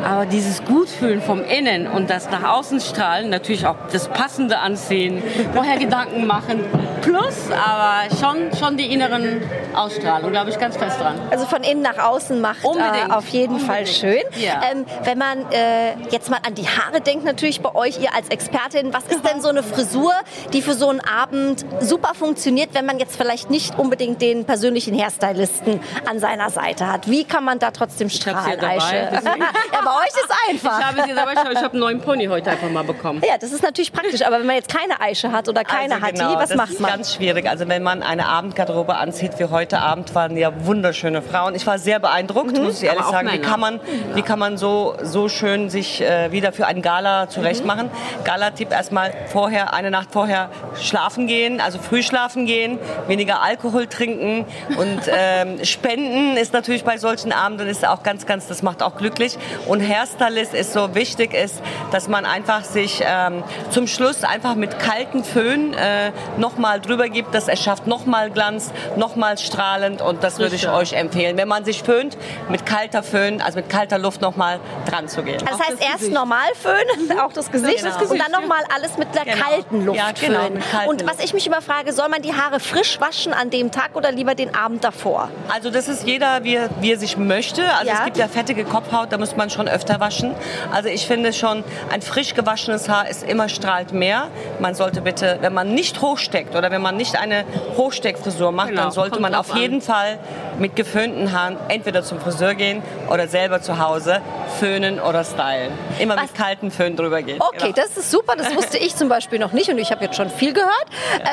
Aber dieses Gutfühlen vom Innen und das nach außen strahlen, natürlich auch das Passende anziehen, vorher Gedanken machen, plus, aber schon, schon die inneren Ausstrahlung, glaube ich ganz fest dran. Also von innen nach außen macht äh, auf jeden Fall Unbedingt. schön. Ja. Ähm, wenn man äh, jetzt mal an die Haare denkt, natürlich bei euch, ihr als Expertin, was ist denn so eine Frisur, die für so einen Abend super funktioniert, wenn man jetzt vielleicht nicht unbedingt den persönlichen Hairstylisten an seiner Seite hat? Wie kann man da trotzdem strahlen, dabei. Aische? ja, bei euch ist einfach. Ich habe sie dabei, ich habe ich einen neuen Pony heute einfach mal bekommen. Ja, das ist natürlich praktisch, aber wenn man jetzt keine Aische hat oder keine also genau, was das macht ist man? ganz schwierig. Also wenn man eine Abendgarderobe anzieht, wie heute Abend, waren ja wunderschöne Frauen. Ich war sehr beeindruckt, muss ich ehrlich sagen. Wie kann man, wie kann man so, so schön sich äh, wieder für ein Gala zurechtmachen? Gala-Tipp erstmal vorher, eine Nacht vorher schlafen gehen, also früh schlafen gehen, weniger Alkohol trinken und ähm, spenden ist natürlich bei solchen Abenden ist auch ganz, ganz, das macht auch glücklich. Und Hairstylist ist so wichtig ist, dass man einfach sich ähm, zum Schluss einfach mit kalten Föhn äh, nochmal drüber gibt. Das erschafft nochmal Glanz, nochmal strahlend und das würde ich euch empfehlen. Wenn man sich föhnt, mit kalter Föhn, also mit kalter Luft nochmal dran zu gehen. Also das heißt erst normal föhnen, auch das Gesicht, Genau. Und dann nochmal alles mit der Genau. kalten Luft Ja, genau, mit kalten und was ich mich immer frage, soll man die Haare frisch waschen an dem Tag oder lieber den Abend davor? Also das ist jeder, wie er, wie er sich möchte. Also Ja. es gibt ja fettige Kopfhaut, da muss man schon öfter waschen. Also ich finde schon, ein frisch gewaschenes Haar ist immer strahlt mehr. Man sollte bitte, wenn man nicht hochsteckt oder wenn man nicht eine Hochsteckfrisur macht, Genau, dann sollte kommt man auf jeden Fall mit geföhnten Haaren entweder zum Friseur gehen oder selber zu Hause föhnen oder stylen. Immer mit kalten Föhn drüber gehen. Okay, das ist super, das wusste ich zum Beispiel noch nicht und ich habe jetzt schon viel gehört.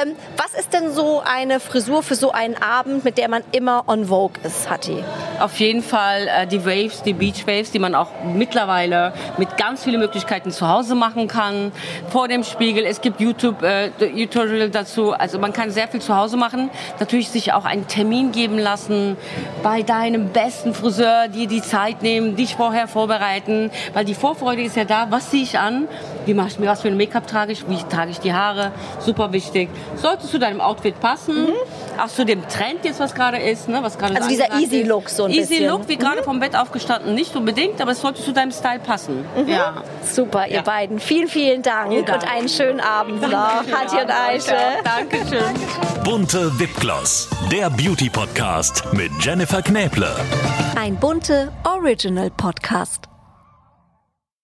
Ähm, was ist denn so eine Frisur für so einen Abend, mit der man immer on Vogue ist, Hatti? Auf jeden Fall äh, die Waves, die Beach Waves, die man auch mittlerweile mit ganz vielen Möglichkeiten zu Hause machen kann. Vor dem Spiegel, es gibt YouTube-Tutorial dazu. Also man kann sehr viel zu Hause machen. Natürlich sich auch einen Termin geben lassen bei deinem besten Friseur, die die Zeit nehmen, dich vorher vorbereiten. Weil die Vorfreude ist ja da, was ziehe ich an, wie mache ich mir, was für ein Make-up trage ich, wie trage ich die Haare, super wichtig. Sollte zu deinem Outfit passen, auch zu dem Trend jetzt, was gerade ist, ne, was gerade Also so dieser angesagt Easy ist. Look so ein Easy bisschen. Look, wie gerade vom Bett aufgestanden, nicht unbedingt, aber es sollte zu deinem Style passen. Ja. Super, ihr beiden. Vielen, vielen Dank Dank. und einen schönen Abend noch. Dankeschön. Hatti und Aische. Dankeschön. Bunte Wipgloss, der Beauty Podcast mit Jennifer Knäble. Ein bunte Original Podcast.